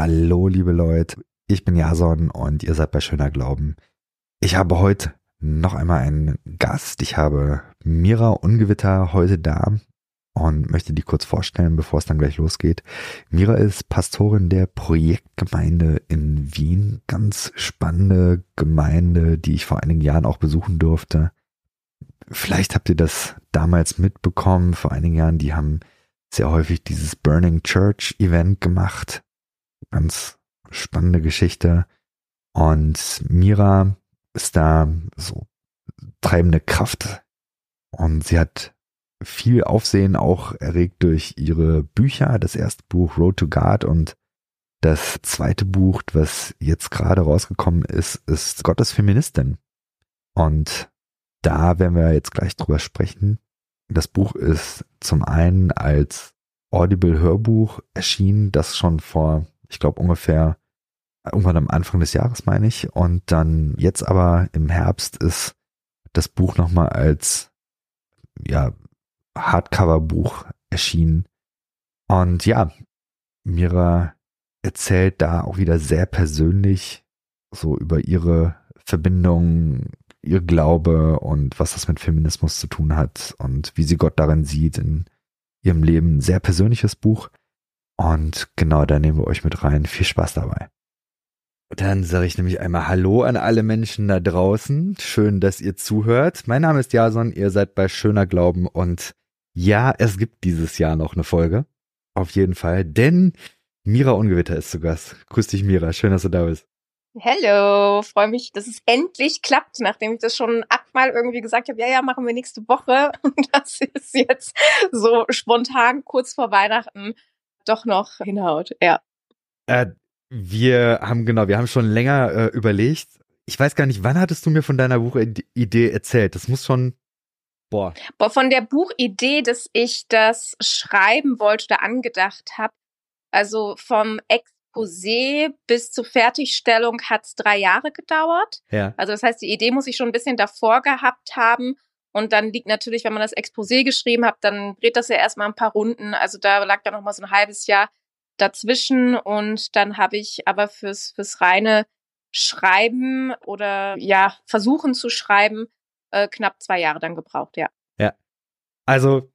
Hallo, liebe Leute. Ich bin Jason und ihr seid bei Schöner Glauben. Ich habe heute noch einmal einen Gast. Ich habe Mira Ungewitter heute da und möchte die kurz vorstellen, bevor es dann gleich losgeht. Mira ist Pastorin der Projektgemeinde in Wien. Ganz spannende Gemeinde, die ich vor einigen Jahren auch besuchen durfte. Vielleicht habt ihr das damals mitbekommen, vor einigen Jahren, die haben sehr häufig dieses Burning Church Event gemacht. Ganz spannende Geschichte. Und Mira ist da so treibende Kraft. Und sie hat viel Aufsehen auch erregt durch ihre Bücher. Das erste Buch Road to God und das zweite Buch, was jetzt gerade rausgekommen ist, ist Gottes Feministin. Und da werden wir jetzt gleich drüber sprechen. Das Buch ist zum einen als Audible Hörbuch erschienen, das schon vor, ich glaube, ungefähr irgendwann am Anfang des Jahres, meine ich. Und dann jetzt aber im Herbst ist das Buch nochmal als ja, Hardcover-Buch erschienen. Und ja, Mira erzählt da auch wieder sehr persönlich so über ihre Verbindung, ihr Glaube und was das mit Feminismus zu tun hat und wie sie Gott darin sieht in ihrem Leben. Sehr persönliches Buch. Und genau, da nehmen wir euch mit rein. Viel Spaß dabei. Dann sage ich nämlich einmal Hallo an alle Menschen da draußen. Schön, dass ihr zuhört. Mein Name ist Jason, ihr seid bei Schöner Glauben und ja, es gibt dieses Jahr noch eine Folge. Auf jeden Fall, denn Mira Ungewitter ist zu Gast. Grüß dich, Mira. Schön, dass du da bist. Hello, freue mich, dass es endlich klappt, nachdem ich das schon achtmal irgendwie gesagt habe, ja, ja, machen wir nächste Woche. Und das ist jetzt so spontan kurz vor Weihnachten doch noch hinhaut, ja. Äh, wir haben genau, wir haben schon länger äh, überlegt. Ich weiß gar nicht, wann hattest du mir von deiner Buchidee erzählt? Das muss schon boah. Boah, von der Buchidee, dass ich das schreiben wollte oder angedacht habe. Also vom Exposé bis zur Fertigstellung hat's drei Jahre gedauert. Ja. Also das heißt, die Idee muss ich schon ein bisschen davor gehabt haben. Und dann liegt natürlich, wenn man das Exposé geschrieben hat, dann dreht das ja erstmal ein paar Runden. Also da lag dann noch mal so ein halbes Jahr dazwischen und dann habe ich aber fürs, fürs reine Schreiben oder ja, versuchen zu schreiben, äh, knapp zwei Jahre dann gebraucht, ja. Ja. Also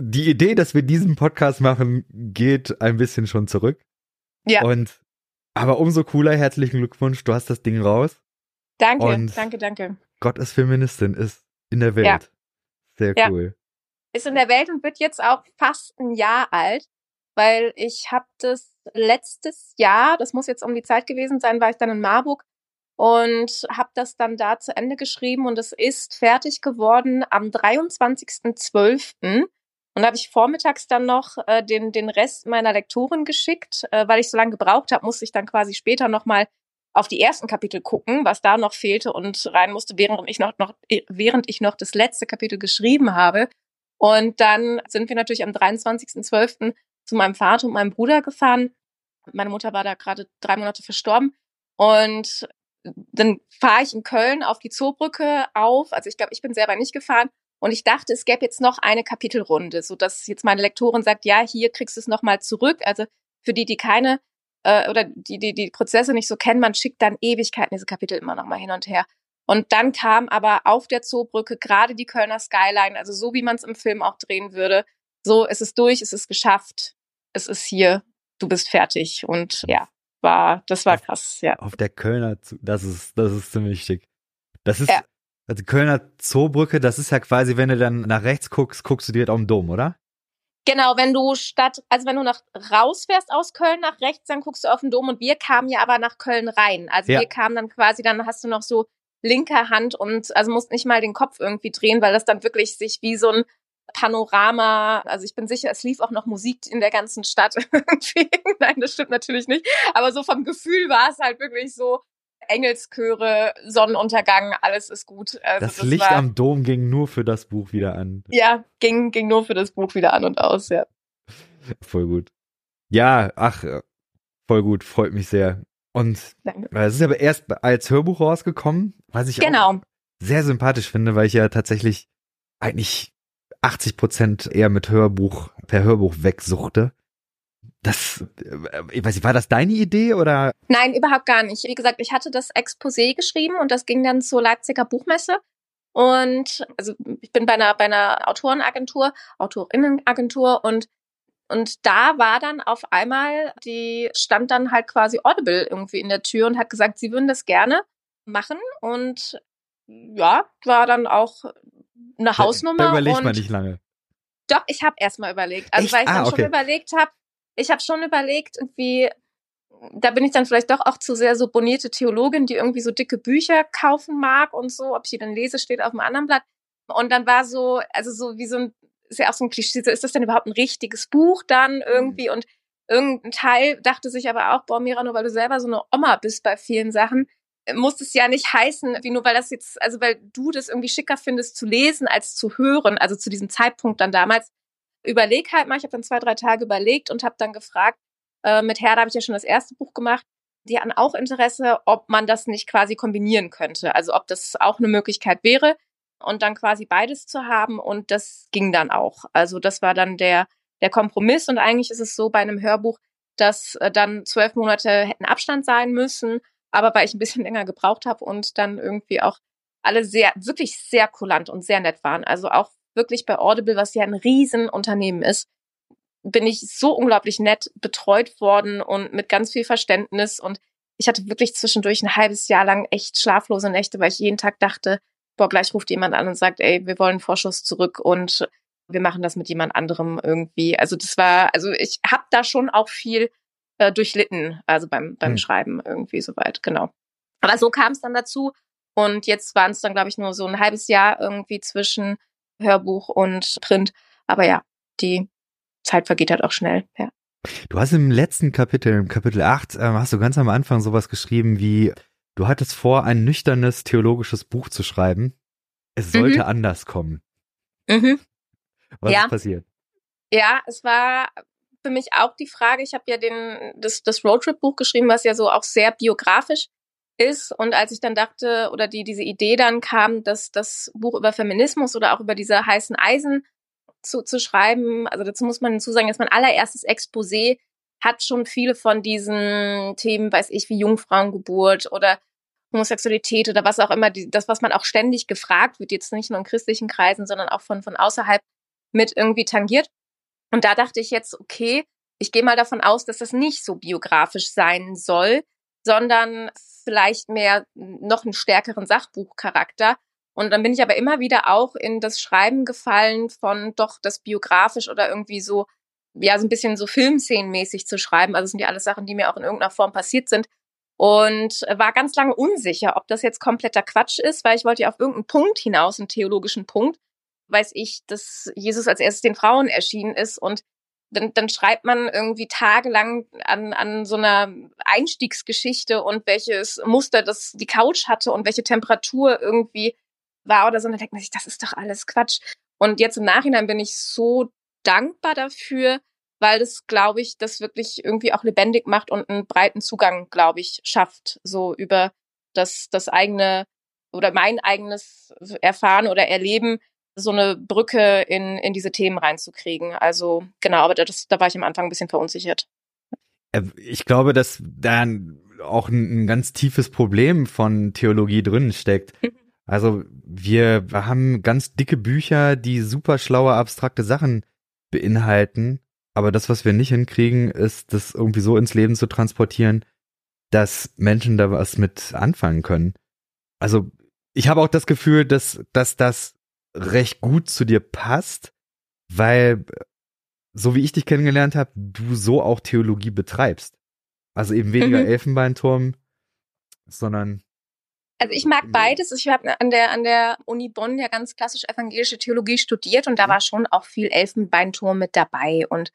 die Idee, dass wir diesen Podcast machen, geht ein bisschen schon zurück. Ja. Und aber umso cooler, herzlichen Glückwunsch, du hast das Ding raus. Danke, und danke, danke. Gott ist Feministin, ist in der Welt. Ja. Sehr cool. Ja. Ist in der Welt und wird jetzt auch fast ein Jahr alt weil ich habe das letztes Jahr, das muss jetzt um die Zeit gewesen sein, war ich dann in Marburg und habe das dann da zu Ende geschrieben und es ist fertig geworden am 23.12. Und habe ich vormittags dann noch äh, den, den Rest meiner Lektoren geschickt, äh, weil ich so lange gebraucht habe, musste ich dann quasi später nochmal auf die ersten Kapitel gucken, was da noch fehlte und rein musste, während ich noch, noch, während ich noch das letzte Kapitel geschrieben habe. Und dann sind wir natürlich am 23.12 zu meinem Vater und meinem Bruder gefahren. Meine Mutter war da gerade drei Monate verstorben. Und dann fahre ich in Köln auf die Zoobrücke auf. Also ich glaube, ich bin selber nicht gefahren. Und ich dachte, es gäbe jetzt noch eine Kapitelrunde, so dass jetzt meine Lektorin sagt, ja, hier kriegst du es nochmal zurück. Also für die, die keine äh, oder die, die die Prozesse nicht so kennen, man schickt dann Ewigkeiten diese Kapitel immer nochmal hin und her. Und dann kam aber auf der Zoobrücke gerade die Kölner Skyline, also so wie man es im Film auch drehen würde, so, es ist durch, es ist geschafft, es ist hier, du bist fertig. Und ja, war, das war krass, ja. Auf der Kölner, das ist, das ist ziemlich schick. Das ist, ja. also Kölner Zoobrücke, das ist ja quasi, wenn du dann nach rechts guckst, guckst du direkt auf den Dom, oder? Genau, wenn du statt, also wenn du nach rausfährst aus Köln nach rechts, dann guckst du auf den Dom und wir kamen ja aber nach Köln rein. Also ja. wir kamen dann quasi, dann hast du noch so linker Hand und also musst nicht mal den Kopf irgendwie drehen, weil das dann wirklich sich wie so ein Panorama. Also ich bin sicher, es lief auch noch Musik in der ganzen Stadt. Nein, das stimmt natürlich nicht. Aber so vom Gefühl war es halt wirklich so, Engelschöre, Sonnenuntergang, alles ist gut. Also das, das, Licht war, am Dom ging nur für das Buch wieder an. Ja, ging, ging nur für das Buch wieder an und aus, ja. Voll gut. Ja, ach, voll gut, freut mich sehr. Und es ist aber erst als Hörbuch rausgekommen, was ich genau. sehr sympathisch finde, weil ich ja tatsächlich eigentlich 80 Prozent eher mit Hörbuch, per Hörbuch wegsuchte. Das, äh, ich weiß nicht, war das deine Idee oder? Nein, überhaupt gar nicht. Wie gesagt, ich hatte das Exposé geschrieben und das ging dann zur Leipziger Buchmesse. Und also ich bin bei einer, bei einer Autorenagentur, Autorinnenagentur und und da war dann auf einmal, die stand dann halt quasi Audible irgendwie in der Tür und hat gesagt, sie würden das gerne machen. Und ja, war dann auch eine Hausnummer. Da, da überlegt man nicht lange. Doch, ich habe erst mal überlegt. Also Echt? weil ich ah, dann okay. schon überlegt habe, ich habe schon überlegt, irgendwie, da bin ich dann vielleicht doch auch zu sehr so bonierte Theologin, die irgendwie so dicke Bücher kaufen mag und so, ob ich die dann lese, steht auf einem anderen Blatt. Und dann war so, also so wie so ein ist ja auch so ein Klischee, ist das denn überhaupt ein richtiges Buch dann irgendwie? Mhm. Und irgendein Teil dachte sich aber auch, boah, Mira, nur weil du selber so eine Oma bist bei vielen Sachen, muss es ja nicht heißen, wie nur weil das jetzt, also weil du das irgendwie schicker findest zu lesen als zu hören, also zu diesem Zeitpunkt dann damals. Überleg halt mal, ich habe dann zwei, drei Tage überlegt und habe dann gefragt, äh, mit Herr, da habe ich ja schon das erste Buch gemacht, die hatten auch Interesse, ob man das nicht quasi kombinieren könnte, also ob das auch eine Möglichkeit wäre und dann quasi beides zu haben und das ging dann auch. Also das war dann der, der Kompromiss und eigentlich ist es so bei einem Hörbuch, dass äh, dann zwölf Monate hätten Abstand sein müssen, aber weil ich ein bisschen länger gebraucht habe und dann irgendwie auch alle sehr, wirklich sehr kulant und sehr nett waren. Also auch wirklich bei Audible, was ja ein Riesenunternehmen ist, bin ich so unglaublich nett betreut worden und mit ganz viel Verständnis und ich hatte wirklich zwischendurch ein halbes Jahr lang echt schlaflose Nächte, weil ich jeden Tag dachte, boah, gleich ruft jemand an und sagt, ey, wir wollen Vorschuss zurück und wir machen das mit jemand anderem irgendwie. Also das war, also ich habe da schon auch viel äh, durchlitten, also beim beim hm. Schreiben irgendwie soweit, genau. Aber so kam es dann dazu und jetzt waren es dann, glaube ich, nur so ein halbes Jahr irgendwie zwischen Hörbuch und Print. Aber ja, die Zeit vergeht halt auch schnell, ja. Du hast im letzten Kapitel, im Kapitel 8, äh, hast du ganz am Anfang sowas geschrieben wie, Du hattest vor, ein nüchternes theologisches Buch zu schreiben. Es sollte mhm. anders kommen. Mhm. Was ja. ist passiert? Ja, es war für mich auch die Frage, ich habe ja den, das, das Roadtrip-Buch geschrieben, was ja so auch sehr biografisch ist. Und als ich dann dachte, oder die, diese Idee dann kam, dass das Buch über Feminismus oder auch über diese heißen Eisen zu, zu schreiben, also dazu muss man hinzusagen, dass mein allererstes Exposé hat schon viele von diesen Themen, weiß ich, wie Jungfrauengeburt oder Homosexualität oder was auch immer, die, das, was man auch ständig gefragt wird, jetzt nicht nur in christlichen Kreisen, sondern auch von, von außerhalb mit irgendwie tangiert. Und da dachte ich jetzt, okay, ich gehe mal davon aus, dass das nicht so biografisch sein soll, sondern vielleicht mehr noch einen stärkeren Sachbuchcharakter. Und dann bin ich aber immer wieder auch in das Schreiben gefallen von doch das biografisch oder irgendwie so ja, so ein bisschen so Filmszenenmäßig zu schreiben. Also sind ja alles Sachen, die mir auch in irgendeiner Form passiert sind. Und war ganz lange unsicher, ob das jetzt kompletter Quatsch ist, weil ich wollte ja auf irgendeinen Punkt hinaus, einen theologischen Punkt, weiß ich, dass Jesus als erstes den Frauen erschienen ist und dann, dann schreibt man irgendwie tagelang an, an so einer Einstiegsgeschichte und welches Muster das die Couch hatte und welche Temperatur irgendwie war oder so. Und dann denkt man sich, das ist doch alles Quatsch. Und jetzt im Nachhinein bin ich so dankbar dafür, weil das, glaube ich, das wirklich irgendwie auch lebendig macht und einen breiten Zugang, glaube ich, schafft, so über das, das eigene oder mein eigenes Erfahren oder Erleben, so eine Brücke in, in diese Themen reinzukriegen. Also genau, aber das, da war ich am Anfang ein bisschen verunsichert. Äh, ich glaube, dass da auch ein, ein ganz tiefes Problem von Theologie drin steckt. Mhm. Also wir haben ganz dicke Bücher, die super schlaue, abstrakte Sachen beinhalten. Aber das, was wir nicht hinkriegen, ist, das irgendwie so ins Leben zu transportieren, dass Menschen da was mit anfangen können. Also ich habe auch das Gefühl, dass, dass das recht gut zu dir passt, weil so wie ich dich kennengelernt habe, du so auch Theologie betreibst. Also eben weniger mhm. Elfenbeinturm, sondern also ich mag beides. Ich habe an der, an der Uni Bonn ja ganz klassisch evangelische Theologie studiert und da mhm. war schon auch viel Elfenbeinturm mit dabei und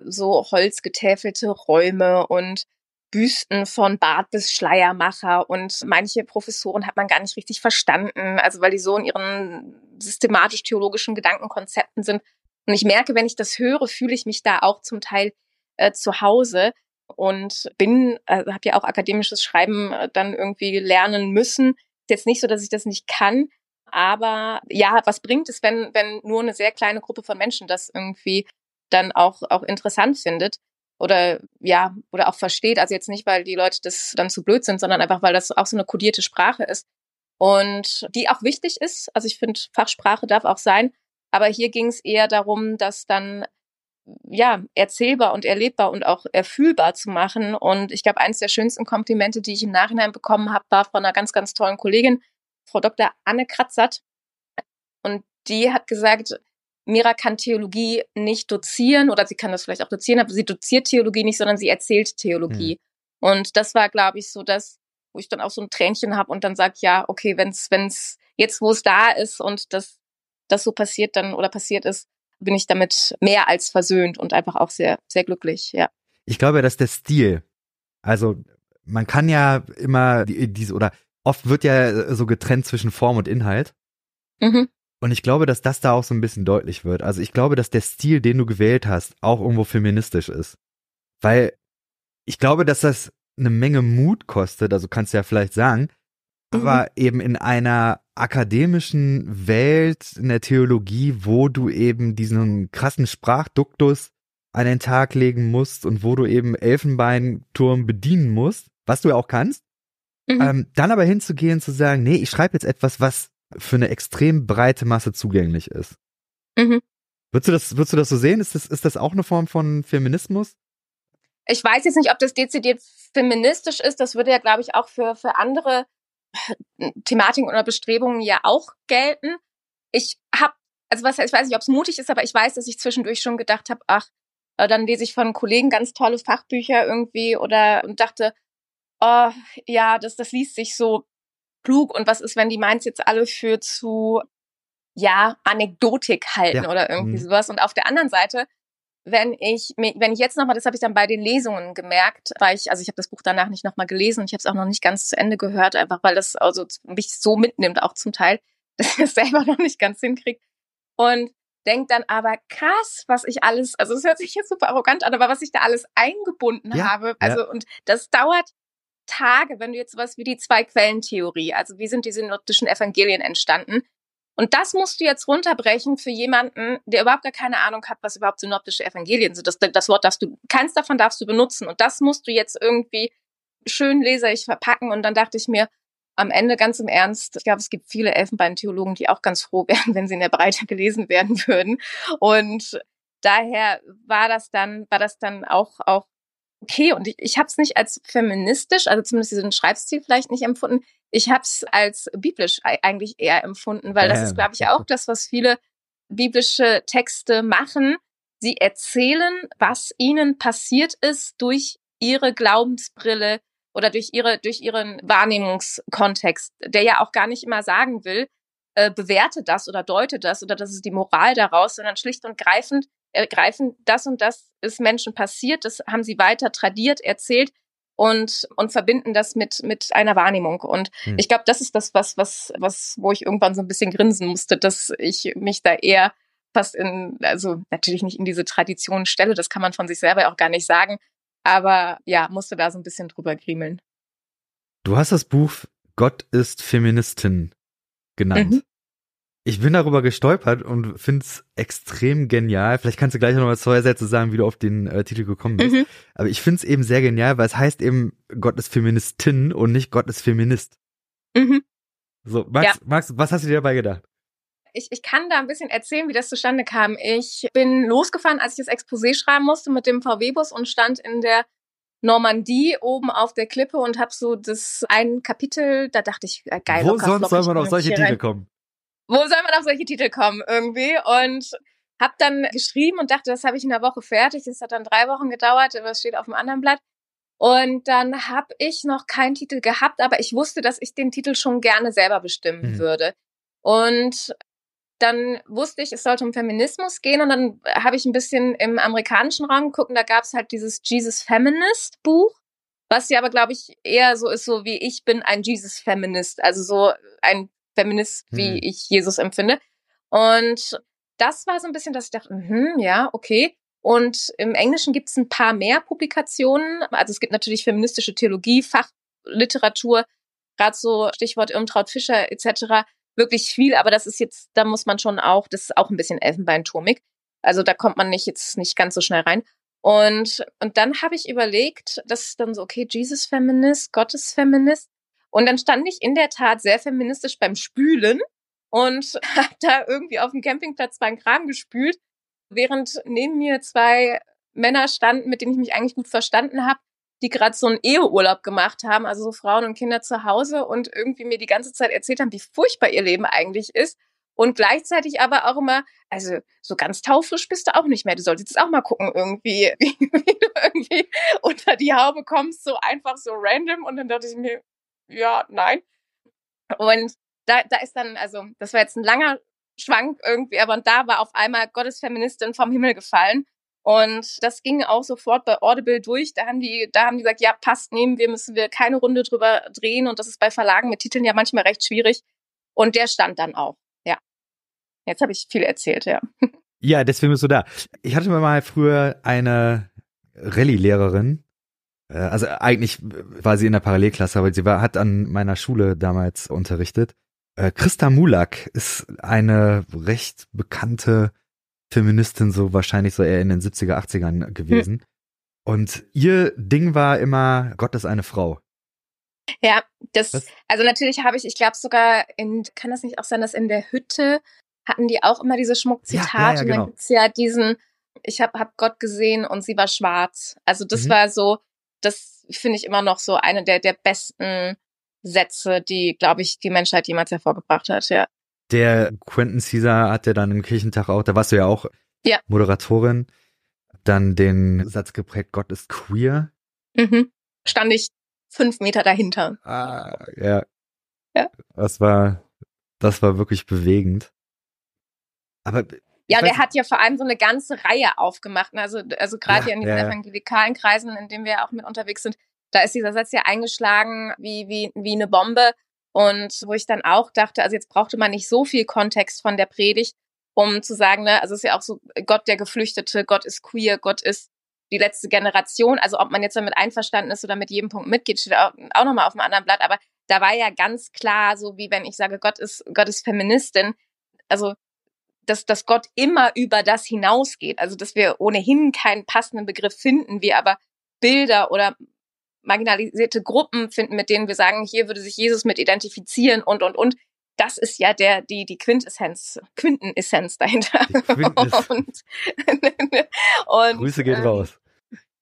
so holzgetäfelte Räume und Büsten von Bart bis Schleiermacher und manche Professoren hat man gar nicht richtig verstanden, also weil die so in ihren systematisch-theologischen Gedankenkonzepten sind. Und ich merke, wenn ich das höre, fühle ich mich da auch zum Teil äh, zu Hause und bin, also habe ja auch akademisches Schreiben äh, dann irgendwie lernen müssen. Ist jetzt nicht so, dass ich das nicht kann, aber ja, was bringt es, wenn wenn nur eine sehr kleine Gruppe von Menschen das irgendwie dann auch auch interessant findet? Oder ja, oder auch versteht. Also jetzt nicht, weil die Leute das dann zu blöd sind, sondern einfach, weil das auch so eine kodierte Sprache ist. Und die auch wichtig ist. Also ich finde, Fachsprache darf auch sein. Aber hier ging es eher darum, dass dann ja, erzählbar und erlebbar und auch erfühlbar zu machen. Und ich glaube, eines der schönsten Komplimente, die ich im Nachhinein bekommen habe, war von einer ganz, ganz tollen Kollegin, Frau Dr. Anne Kratzert. Und die hat gesagt, Mira kann Theologie nicht dozieren oder sie kann das vielleicht auch dozieren, aber sie doziert Theologie nicht, sondern sie erzählt Theologie. Mhm. Und das war, glaube ich, so das, wo ich dann auch so ein Tränchen habe und dann sage, ja, okay, wenn's, wenn's jetzt, wo es da ist und das, das so passiert dann oder passiert ist, bin ich damit mehr als versöhnt und einfach auch sehr, sehr glücklich, ja. Ich glaube, dass der Stil, also man kann ja immer diese oder oft wird ja so getrennt zwischen Form und Inhalt. Mhm. Und ich glaube, dass das da auch so ein bisschen deutlich wird. Also ich glaube, dass der Stil, den du gewählt hast, auch irgendwo feministisch ist. Weil ich glaube, dass das eine Menge Mut kostet, also kannst du ja vielleicht sagen, mhm. aber eben in einer akademischen Welt, in der Theologie, wo du eben diesen krassen Sprachduktus an den Tag legen musst und wo du eben Elfenbeinturm bedienen musst, was du ja auch kannst, mhm. ähm, dann aber hinzugehen zu sagen, nee, ich schreibe jetzt etwas, was für eine extrem breite Masse zugänglich ist. Mhm. Würdest du das, würdest du das so sehen? Ist das, ist das auch eine Form von Feminismus? Ich weiß jetzt nicht, ob das dezidiert feministisch ist. Das würde ja, glaube ich, auch für, für andere Thematiken oder Bestrebungen ja auch gelten. Ich habe, also was ich weiß nicht, ob es mutig ist, aber ich weiß, dass ich zwischendurch schon gedacht habe, ach, äh, dann lese ich von Kollegen ganz tolle Fachbücher irgendwie oder und dachte, oh, ja, das, das liest sich so klug und was ist, wenn die meins jetzt alle für zu ja, Anekdotik halten ja. oder irgendwie mhm. sowas. Und auf der anderen Seite wenn ich wenn ich jetzt nochmal, das habe ich dann bei den Lesungen gemerkt, weil ich, also ich habe das Buch danach nicht nochmal gelesen und ich habe es auch noch nicht ganz zu Ende gehört, einfach weil das also mich so mitnimmt, auch zum Teil, dass ich es selber noch nicht ganz hinkriege. Und denkt dann aber krass, was ich alles, also es hört sich jetzt super arrogant an, aber was ich da alles eingebunden ja, habe. Also ja. und das dauert Tage, wenn du jetzt sowas wie die Zwei-Quellen-Theorie, also wie sind die synoptischen Evangelien entstanden, und das musst du jetzt runterbrechen für jemanden, der überhaupt gar keine Ahnung hat, was überhaupt synoptische Evangelien sind. Das, das Wort darfst du, keins davon darfst du benutzen. Und das musst du jetzt irgendwie schön leserlich verpacken. Und dann dachte ich mir, am Ende ganz im Ernst, ich glaube, es gibt viele Elfenbeintheologen, die auch ganz froh wären, wenn sie in der Breite gelesen werden würden. Und daher war das dann, war das dann auch, auch okay. Und ich, ich habe es nicht als feministisch, also zumindest diesen Schreibstil vielleicht nicht empfunden. Ich habe es als biblisch eigentlich eher empfunden, weil das ist, glaube ich, auch das, was viele biblische Texte machen. Sie erzählen, was ihnen passiert ist durch ihre Glaubensbrille oder durch ihre durch ihren Wahrnehmungskontext, der ja auch gar nicht immer sagen will, äh, bewerte das oder deute das oder das ist die Moral daraus, sondern schlicht und greifend ergreifend, das und das ist Menschen passiert, das haben sie weiter tradiert, erzählt und und verbinden das mit mit einer Wahrnehmung und hm. ich glaube das ist das was was was wo ich irgendwann so ein bisschen grinsen musste dass ich mich da eher fast in also natürlich nicht in diese Tradition stelle das kann man von sich selber auch gar nicht sagen aber ja musste da so ein bisschen drüber griemeln du hast das Buch Gott ist Feministin genannt mhm. Ich bin darüber gestolpert und finde es extrem genial. Vielleicht kannst du gleich noch mal zwei Sätze sagen, wie du auf den äh, Titel gekommen bist. Mhm. Aber ich finde es eben sehr genial, weil es heißt eben, Gott ist Feministin und nicht Gott ist Feminist. Mhm. So, Max, ja. Max, was hast du dir dabei gedacht? Ich, ich kann da ein bisschen erzählen, wie das zustande kam. Ich bin losgefahren, als ich das Exposé schreiben musste mit dem VW-Bus und stand in der Normandie oben auf der Klippe und habe so das ein Kapitel, da dachte ich, äh, geil. Wo sonst soll man auf solche Titel kommen? Wo soll man auf solche Titel kommen irgendwie? Und habe dann geschrieben und dachte, das habe ich in der Woche fertig. Das hat dann drei Wochen gedauert, aber es steht auf dem anderen Blatt. Und dann habe ich noch keinen Titel gehabt, aber ich wusste, dass ich den Titel schon gerne selber bestimmen mhm. würde. Und dann wusste ich, es sollte um Feminismus gehen und dann habe ich ein bisschen im amerikanischen Raum geguckt und da gab es halt dieses Jesus Feminist Buch, was ja aber, glaube ich, eher so ist, so wie ich bin ein Jesus Feminist, also so ein Feminist, wie hm. ich Jesus empfinde. Und das war so ein bisschen, dass ich dachte, mh, ja, okay. Und im Englischen gibt es ein paar mehr Publikationen. Also es gibt natürlich feministische Theologie, Fachliteratur, gerade so Stichwort Irmtraut Fischer etc. Wirklich viel, aber das ist jetzt, da muss man schon auch, das ist auch ein bisschen elfenbeinturmig. Also da kommt man nicht jetzt nicht ganz so schnell rein. Und, und dann habe ich überlegt, das ist dann so, okay, Jesus Feminist, Gottes Feminist. Und dann stand ich in der Tat sehr feministisch beim Spülen und habe da irgendwie auf dem Campingplatz beim Kram gespült, während neben mir zwei Männer standen, mit denen ich mich eigentlich gut verstanden habe, die gerade so einen Eheurlaub gemacht haben, also so Frauen und Kinder zu Hause und irgendwie mir die ganze Zeit erzählt haben, wie furchtbar ihr Leben eigentlich ist. Und gleichzeitig aber auch immer, also so ganz taufrisch bist du auch nicht mehr. Du solltest jetzt auch mal gucken, irgendwie, wie, wie du irgendwie unter die Haube kommst, so einfach so random. Und dann dachte ich mir, ja, nein. Und da, da ist dann, also, das war jetzt ein langer Schwank irgendwie, aber und da war auf einmal Gottes Feministin vom Himmel gefallen. Und das ging auch sofort bei Audible durch. Da haben die, da haben die gesagt, ja, passt, nehmen wir, müssen wir keine Runde drüber drehen. Und das ist bei Verlagen mit Titeln ja manchmal recht schwierig. Und der stand dann auch, ja. Jetzt habe ich viel erzählt, ja. Ja, deswegen bist du da. Ich hatte mir mal früher eine Rallye-Lehrerin, also eigentlich war sie in der Parallelklasse, aber sie war, hat an meiner Schule damals unterrichtet. Äh, Christa Mulak ist eine recht bekannte Feministin, so wahrscheinlich so eher in den 70er, 80ern gewesen. Hm. Und ihr Ding war immer, Gott ist eine Frau. Ja, das, Was? also natürlich habe ich, ich glaube sogar in, kann das nicht auch sein, dass in der Hütte hatten die auch immer diese Schmuckzitate ja, ja, ja, genau. und dann genau. gibt's ja diesen, ich habe hab Gott gesehen und sie war schwarz. Also das mhm. war so, das finde ich immer noch so eine der, der besten Sätze, die, glaube ich, die Menschheit jemals hervorgebracht hat, ja. Der Quentin Caesar hat ja dann im Kirchentag auch, da warst du ja auch ja. Moderatorin, dann den Satz geprägt, Gott ist queer. Mhm. Stand ich fünf Meter dahinter. Ah, ja. Ja. Das war, das war wirklich bewegend. Aber ja, der hat ja vor allem so eine ganze Reihe aufgemacht. Ne? Also, also gerade ja, in diesen ja, evangelikalen Kreisen, in denen wir ja auch mit unterwegs sind, da ist dieser Satz ja eingeschlagen wie, wie, wie eine Bombe. Und wo ich dann auch dachte, also jetzt brauchte man nicht so viel Kontext von der Predigt, um zu sagen, ne, also es ist ja auch so Gott der Geflüchtete, Gott ist queer, Gott ist die letzte Generation. Also ob man jetzt damit einverstanden ist oder mit jedem Punkt mitgeht, steht auch, auch nochmal auf einem anderen Blatt. Aber da war ja ganz klar, so wie wenn ich sage, Gott ist, Gott ist Feministin. Also dass, dass Gott immer über das hinausgeht. Also dass wir ohnehin keinen passenden Begriff finden, wir aber Bilder oder marginalisierte Gruppen finden, mit denen wir sagen, hier würde sich Jesus mit identifizieren und, und, und. Das ist ja der, die, die Quintessenz, Quintessenz dahinter. Quintess. und, und, Grüße gehen ähm, raus.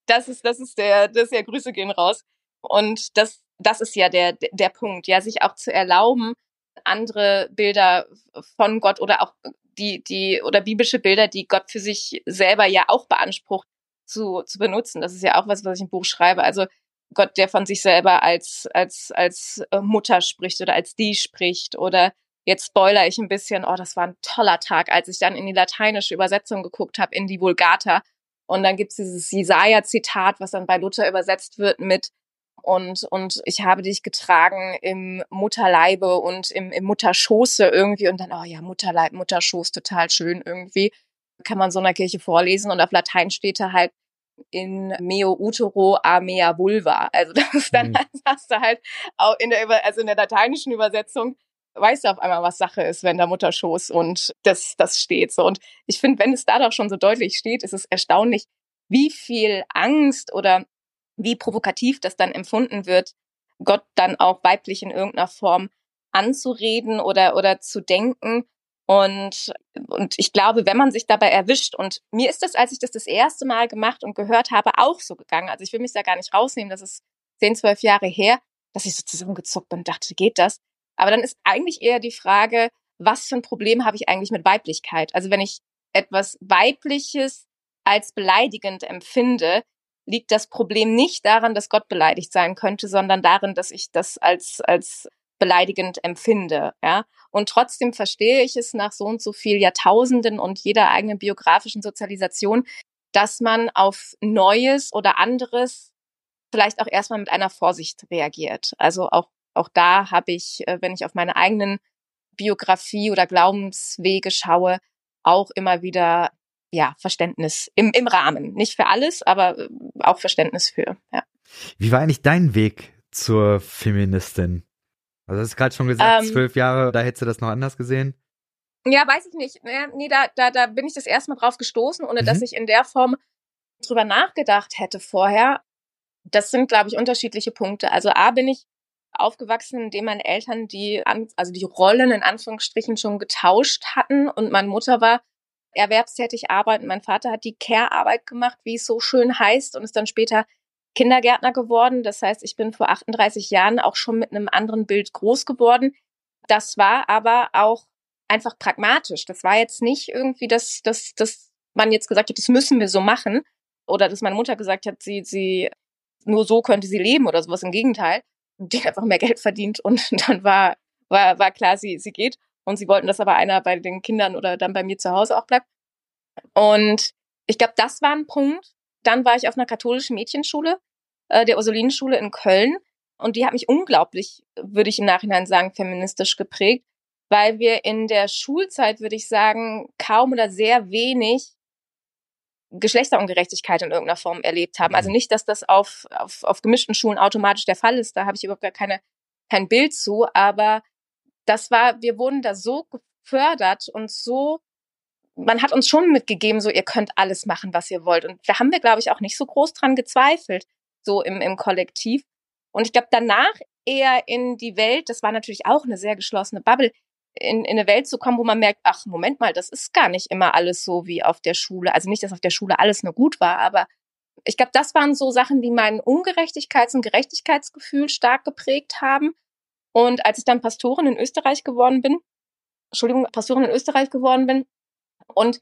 Das ist, das ist der, das ist ja Grüße gehen raus. Und das, das ist ja der, der Punkt, ja, sich auch zu erlauben, andere Bilder von Gott oder auch die, die, oder biblische Bilder, die Gott für sich selber ja auch beansprucht, zu, zu benutzen. Das ist ja auch was, was ich im Buch schreibe. Also Gott, der von sich selber als, als, als äh, Mutter spricht oder als die spricht oder jetzt spoiler ich ein bisschen, oh, das war ein toller Tag, als ich dann in die lateinische Übersetzung geguckt habe, in die Vulgata. Und dann gibt's dieses Jesaja-Zitat, was dann bei Luther übersetzt wird mit und, und ich habe dich getragen im Mutterleibe und im, im Mutterschoße irgendwie und dann, oh ja, Mutterleib, Mutterschoß, total schön irgendwie. Kann man so einer Kirche vorlesen und auf Latein steht da halt in meo utero a mea vulva. Also das dann mhm. hast du halt auch in der also in der lateinischen Übersetzung weißt du auf einmal, was Sache ist, wenn der Mutterschoß und das das steht so. Und ich finde, wenn es da doch schon so deutlich steht, ist es erstaunlich, wie viel Angst oder wie provokativ das dann empfunden wird, Gott dann auch weiblich in irgendeiner Form anzureden oder oder zu denken und, und ich glaube, wenn man sich dabei erwischt, und mir ist das, als ich das das erste Mal gemacht und gehört habe, auch so gegangen. Also ich will mich da gar nicht rausnehmen, das ist zehn, zwölf Jahre her, dass ich so zusammengezuckt bin und dachte, geht das? Aber dann ist eigentlich eher die Frage, was für ein Problem habe ich eigentlich mit Weiblichkeit? Also wenn ich etwas Weibliches als beleidigend empfinde, liegt das Problem nicht daran, dass Gott beleidigt sein könnte, sondern darin, dass ich das als, als beleidigend empfinde, ja. Und trotzdem verstehe ich es nach so und so viel Jahrtausenden und jeder eigenen biografischen Sozialisation, dass man auf Neues oder anderes vielleicht auch erstmal mit einer Vorsicht reagiert. Also auch, auch da habe ich, äh, wenn ich auf meine eigenen Biografie oder Glaubenswege schaue, auch immer wieder ja, Verständnis im, im Rahmen. Nicht für alles, aber äh, auch Verständnis für, ja. Wie war eigentlich dein Weg zur Feministin? Also das ist gerade schon gesagt, ähm, zwölf Jahre, da hättest du das noch anders gesehen? Ja, weiß ich nicht. Nee, da, da, da bin ich das erste Mal drauf gestoßen, ohne mhm. dass ich in der Form drüber nachgedacht hätte vorher, das sind, glaube ich, unterschiedliche Punkte. Also A bin ich aufgewachsen, indem meine Eltern die, also die Rollen in Anführungsstrichen schon getauscht hatten und meine Mutter war erwerbstätig arbeiten. Mein Vater hat die Care-Arbeit gemacht, wie es so schön heißt, und ist dann später Kindergärtner geworden. Das heißt, ich bin vor 38 Jahren auch schon mit einem anderen Bild groß geworden. Das war aber auch einfach pragmatisch. Das war jetzt nicht irgendwie, dass, dass, dass man jetzt gesagt hat, das müssen wir so machen. Oder dass meine Mutter gesagt hat, sie, sie, nur so könnte sie leben oder sowas. Im Gegenteil. Die hat einfach mehr Geld verdient und dann war, war, war klar, sie, sie geht. Und sie wollten, dass aber einer bei den Kindern oder dann bei mir zu Hause auch bleibt. Und ich glaube, das war ein Punkt. Dann war ich auf einer katholischen Mädchenschule, äh, der Ursulinenschule in Köln. Und die hat mich unglaublich, würde ich im Nachhinein sagen, feministisch geprägt, weil wir in der Schulzeit, würde ich sagen, kaum oder sehr wenig Geschlechterungerechtigkeit in irgendeiner Form erlebt haben. Also mhm. nicht, dass das auf, auf, auf gemischten Schulen automatisch der Fall ist, da habe ich überhaupt gar keine, kein Bild zu, aber das war, wir wurden da so gefördert und so, man hat uns schon mitgegeben, so ihr könnt alles machen, was ihr wollt. Und da haben wir, glaube ich, auch nicht so groß dran gezweifelt, so im, im Kollektiv. Und ich glaube, danach eher in die Welt, das war natürlich auch eine sehr geschlossene Bubble, in, in eine Welt zu kommen, wo man merkt, ach, Moment mal, das ist gar nicht immer alles so wie auf der Schule. Also nicht, dass auf der Schule alles nur gut war, aber ich glaube, das waren so Sachen, die mein Ungerechtigkeits- und Gerechtigkeitsgefühl stark geprägt haben. Und als ich dann Pastorin in Österreich geworden bin, Entschuldigung, Pastorin in Österreich geworden bin und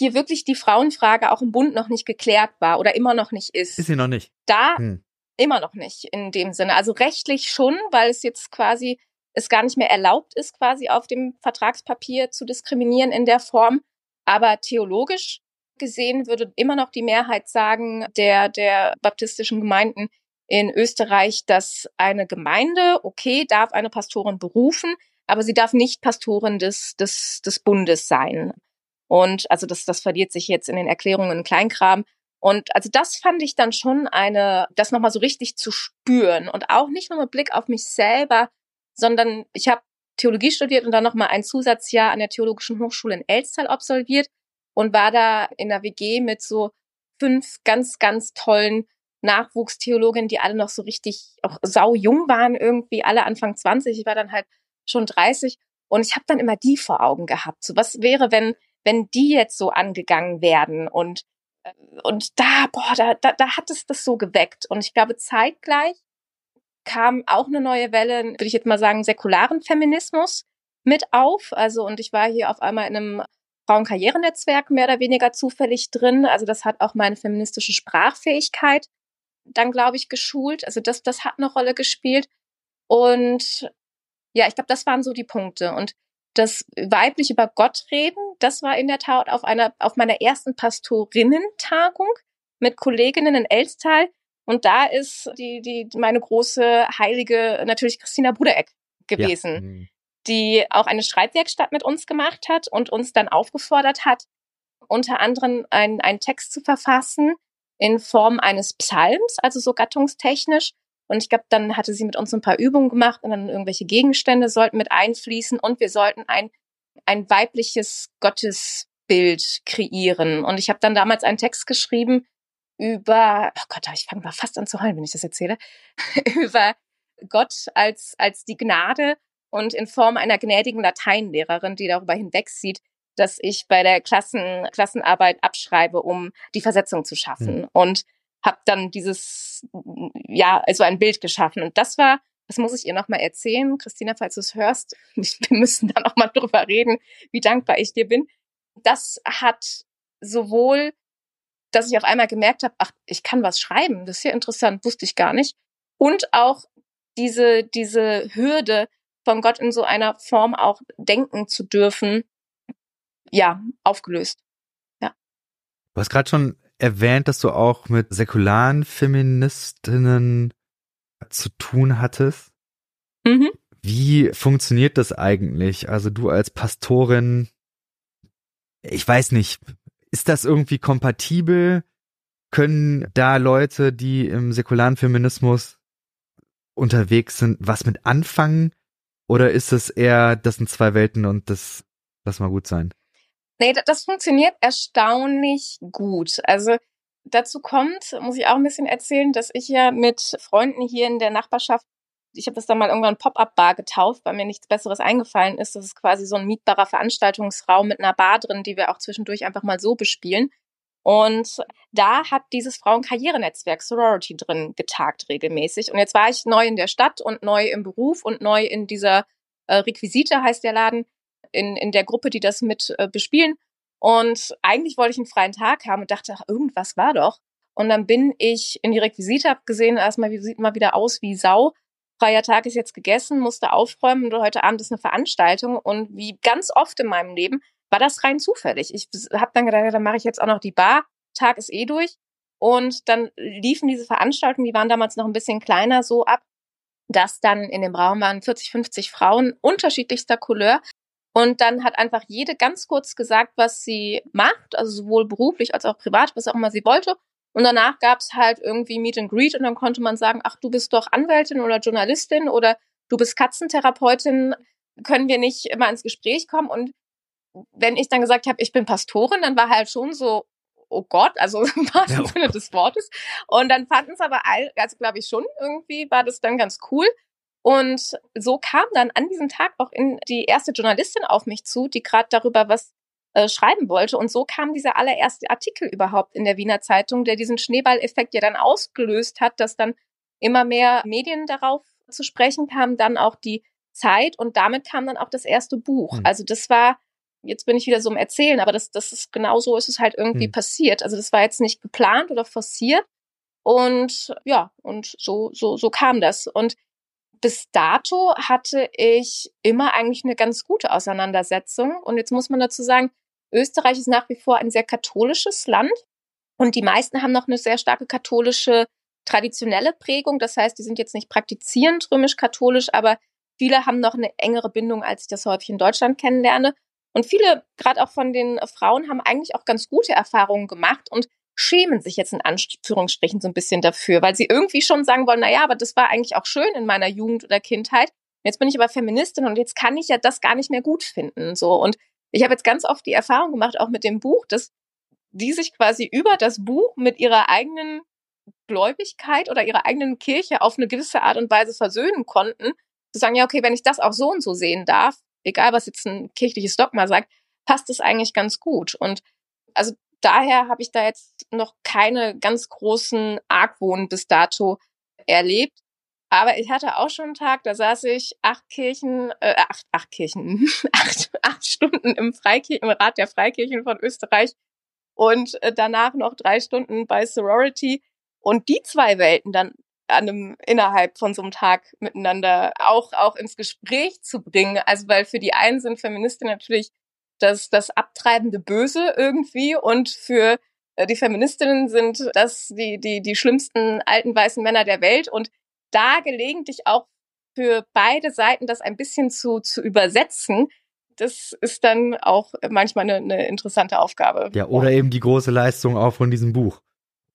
hier wirklich die Frauenfrage auch im Bund noch nicht geklärt war oder immer noch nicht ist. Ist sie noch nicht? Da hm. immer noch nicht in dem Sinne. Also rechtlich schon, weil es jetzt quasi es gar nicht mehr erlaubt ist, quasi auf dem Vertragspapier zu diskriminieren in der Form. Aber theologisch gesehen würde immer noch die Mehrheit sagen, der, der baptistischen Gemeinden in Österreich, dass eine Gemeinde, okay, darf eine Pastorin berufen, aber sie darf nicht Pastorin des, des, des Bundes sein. Und also das, das verliert sich jetzt in den Erklärungen in Kleinkram. Und also das fand ich dann schon eine, das nochmal so richtig zu spüren und auch nicht nur mit Blick auf mich selber, sondern ich habe Theologie studiert und dann nochmal ein Zusatzjahr an der Theologischen Hochschule in Elstal absolviert und war da in der WG mit so fünf ganz, ganz tollen Nachwuchstheologinnen, die alle noch so richtig auch sau jung waren, irgendwie alle Anfang 20. Ich war dann halt schon 30 und ich habe dann immer die vor Augen gehabt. So was wäre, wenn wenn die jetzt so angegangen werden und äh, und da boah, da da, da hat es das so geweckt und ich glaube zeitgleich kam auch eine neue Welle, würde ich jetzt mal sagen, säkularen Feminismus mit auf. Also, und ich war hier auf einmal in einem Frauenkarrierenetzwerk mehr oder weniger zufällig drin. Also, das hat auch meine feministische Sprachfähigkeit dann, glaube ich, geschult. Also, das, das hat eine Rolle gespielt. Und ja, ich glaube, das waren so die Punkte. Und das weiblich über Gott reden, das war in der Tat auf einer, auf meiner ersten Pastorinnentagung mit Kolleginnen in Elstal. Und da ist die, die, meine große Heilige natürlich Christina Brudereck gewesen, ja. Mhm. die auch eine Schreibwerkstatt mit uns gemacht hat und uns dann aufgefordert hat, unter anderem einen, einen Text zu verfassen in Form eines Psalms, also so gattungstechnisch. Und ich glaube, dann hatte sie mit uns ein paar Übungen gemacht und dann irgendwelche Gegenstände sollten mit einfließen und wir sollten ein, ein weibliches Gottesbild kreieren. Und ich habe dann damals einen Text geschrieben, über, oh Gott, ich fange mal fast an zu heulen, wenn ich das erzähle, über Gott als, als die Gnade und in Form einer gnädigen Lateinlehrerin, die darüber hinwegsieht, dass ich bei der Klassen, Klassenarbeit abschreibe, um die Versetzung zu schaffen. Mhm. Und habe dann dieses, ja, also ein Bild geschaffen. Und das war, das muss ich ihr nochmal erzählen, Christina, falls du es hörst, wir müssen da nochmal drüber reden, wie dankbar ich dir bin. Das hat sowohl dass ich auf einmal gemerkt habe, ach, ich kann was schreiben, das ist ja interessant, wusste ich gar nicht. Und auch diese, diese Hürde von Gott in so einer Form auch denken zu dürfen, ja, aufgelöst. Ja. Du hast gerade schon erwähnt, dass du auch mit säkularen Feministinnen zu tun hattest. Mhm. Wie funktioniert das eigentlich? Also du als Pastorin, ich weiß nicht, ist das irgendwie kompatibel? Können da Leute, die im säkularen Feminismus unterwegs sind, was mit anfangen? Oder ist es eher, das sind zwei Welten und das lass mal gut sein? Nee, das funktioniert erstaunlich gut. Also dazu kommt, muss ich auch ein bisschen erzählen, dass ich ja mit Freunden hier in der Nachbarschaft, ich habe das dann mal irgendwann Pop-up-Bar getauft, weil mir nichts Besseres eingefallen ist. Das ist quasi so ein mietbarer Veranstaltungsraum mit einer Bar drin, die wir auch zwischendurch einfach mal so bespielen. Und da hat dieses Frauenkarrierenetzwerk Sorority drin getagt regelmäßig. Und jetzt war ich neu in der Stadt und neu im Beruf und neu in dieser äh, Requisite heißt der Laden, in, in der Gruppe, die das mit äh, bespielen. Und eigentlich wollte ich einen freien Tag haben und dachte, ach, irgendwas war doch. Und dann bin ich in die Requisite, hab gesehen, erstmal, sieht mal wieder aus wie Sau. Freier Tag ist jetzt gegessen, musste aufräumen und heute Abend ist eine Veranstaltung. Und wie ganz oft in meinem Leben war das rein zufällig. Ich habe dann gedacht, dann mache ich jetzt auch noch die Bar. Tag ist eh durch. Und dann liefen diese Veranstaltungen, die waren damals noch ein bisschen kleiner, so ab, dass dann in dem Raum waren 40, 50 Frauen unterschiedlichster Couleur, und dann hat einfach jede ganz kurz gesagt, was sie macht, also sowohl beruflich als auch privat, was auch immer sie wollte. Und danach gab es halt irgendwie Meet and Greet und dann konnte man sagen, ach, du bist doch Anwältin oder Journalistin oder du bist Katzentherapeutin, können wir nicht immer ins Gespräch kommen? Und wenn ich dann gesagt habe, ich bin Pastorin, dann war halt schon so, oh Gott, also im wahrsten ja. Sinne des Wortes. Und dann fanden es aber, also glaube ich schon irgendwie, war das dann ganz cool. Und so kam dann an diesem Tag auch in die erste Journalistin auf mich zu, die gerade darüber was äh, schreiben wollte. Und so kam dieser allererste Artikel überhaupt in der Wiener Zeitung, der diesen Schneeballeffekt ja dann ausgelöst hat, dass dann immer mehr Medien darauf zu sprechen kamen, dann auch die Zeit und damit kam dann auch das erste Buch. Mhm. Also das war, jetzt bin ich wieder so im Erzählen, aber das, das ist genau so ist es halt irgendwie mhm. passiert. Also das war jetzt nicht geplant oder forciert. Und ja, und so, so, so kam das. Und bis dato hatte ich immer eigentlich eine ganz gute Auseinandersetzung. Und jetzt muss man dazu sagen, Österreich ist nach wie vor ein sehr katholisches Land. Und die meisten haben noch eine sehr starke katholische traditionelle Prägung. Das heißt, die sind jetzt nicht praktizierend römisch-katholisch, aber viele haben noch eine engere Bindung, als ich das häufig in Deutschland kennenlerne. Und viele, gerade auch von den Frauen, haben eigentlich auch ganz gute Erfahrungen gemacht und schämen sich jetzt in Anführungsstrichen so ein bisschen dafür, weil sie irgendwie schon sagen wollen, na ja, aber das war eigentlich auch schön in meiner Jugend oder Kindheit. Jetzt bin ich aber Feministin und jetzt kann ich ja das gar nicht mehr gut finden, so. Und ich habe jetzt ganz oft die Erfahrung gemacht, auch mit dem Buch, dass die sich quasi über das Buch mit ihrer eigenen Gläubigkeit oder ihrer eigenen Kirche auf eine gewisse Art und Weise versöhnen konnten, zu sagen, ja, okay, wenn ich das auch so und so sehen darf, egal was jetzt ein kirchliches Dogma sagt, passt es eigentlich ganz gut. Und also daher habe ich da jetzt noch keine ganz großen Argwohn bis dato erlebt. Aber ich hatte auch schon einen Tag, da saß ich acht Kirchen, äh, acht, acht Kirchen, acht, acht Stunden im, Freikir im Rat der Freikirchen von Österreich und äh, danach noch drei Stunden bei Sorority und die zwei Welten dann an einem, innerhalb von so einem Tag miteinander auch, auch ins Gespräch zu bringen. Also, weil für die einen sind Feministinnen natürlich das, das abtreibende Böse irgendwie und für äh, die Feministinnen sind das die, die, die schlimmsten alten weißen Männer der Welt und da gelegentlich auch für beide Seiten das ein bisschen zu, zu übersetzen, das ist dann auch manchmal eine, eine interessante Aufgabe. Ja, oder eben die große Leistung auch von diesem Buch.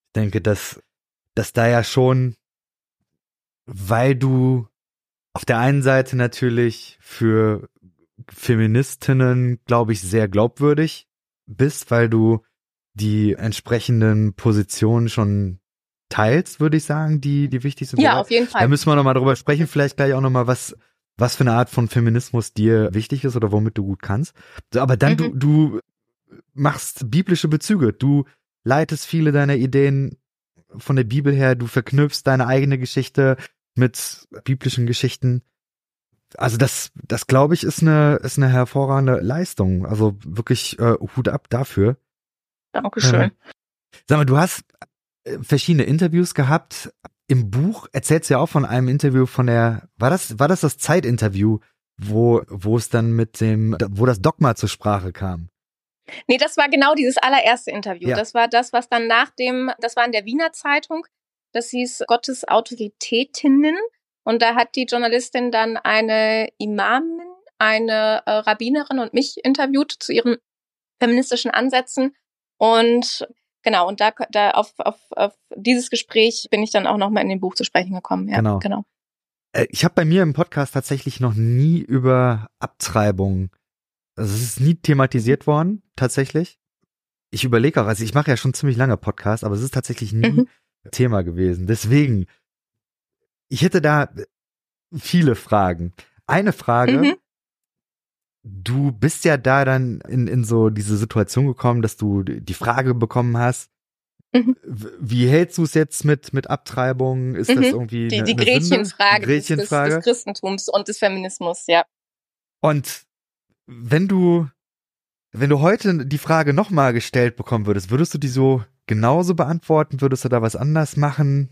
Ich denke, dass, dass da ja schon, weil du auf der einen Seite natürlich für Feministinnen, glaube ich, sehr glaubwürdig bist, weil du die entsprechenden Positionen schon teilst, würde ich sagen, die, die wichtig sind. Ja, auf jeden Fall. Da müssen wir nochmal drüber sprechen, vielleicht gleich auch nochmal, was, was für eine Art von Feminismus dir wichtig ist oder womit du gut kannst. Aber dann, mhm. du, du machst biblische Bezüge. Du leitest viele deiner Ideen von der Bibel her, du verknüpfst deine eigene Geschichte mit biblischen Geschichten also das, das glaube ich, ist eine, ist eine hervorragende Leistung. Also wirklich äh, Hut ab dafür. Dankeschön. Äh, sag mal, du hast äh, verschiedene Interviews gehabt. Im Buch erzählst du ja auch von einem Interview von der, war das, war das das Zeitinterview, wo, wo es dann mit dem, wo das Dogma zur Sprache kam? Nee, das war genau dieses allererste Interview. Ja. Das war das, was dann nach dem, das war in der Wiener Zeitung. Das hieß Gottes Autoritätinnen. Und da hat die Journalistin dann eine Imamin, eine äh, Rabbinerin und mich interviewt zu ihren feministischen Ansätzen. Und genau, und da, da auf, auf, auf dieses Gespräch bin ich dann auch nochmal in dem Buch zu sprechen gekommen. Ja, genau. genau. Äh, ich habe bei mir im Podcast tatsächlich noch nie über Abtreibung, also es ist nie thematisiert worden, tatsächlich. ich überlege auch, also ich mache ja schon ziemlich lange Podcast, aber es ist tatsächlich nie mhm. Thema gewesen. Deswegen, ich hätte da viele Fragen. Eine Frage, mhm. du bist ja da dann in, in so diese Situation gekommen, dass du die Frage bekommen hast, mhm. wie hältst du es jetzt mit, mit Abtreibung? Ist mhm. das irgendwie die, die Gretchenfrage, Gretchenfrage? Des, des Christentums und des Feminismus, ja. Und wenn du wenn du heute die Frage nochmal gestellt bekommen würdest, würdest du die so genauso beantworten? Würdest du da was anders machen?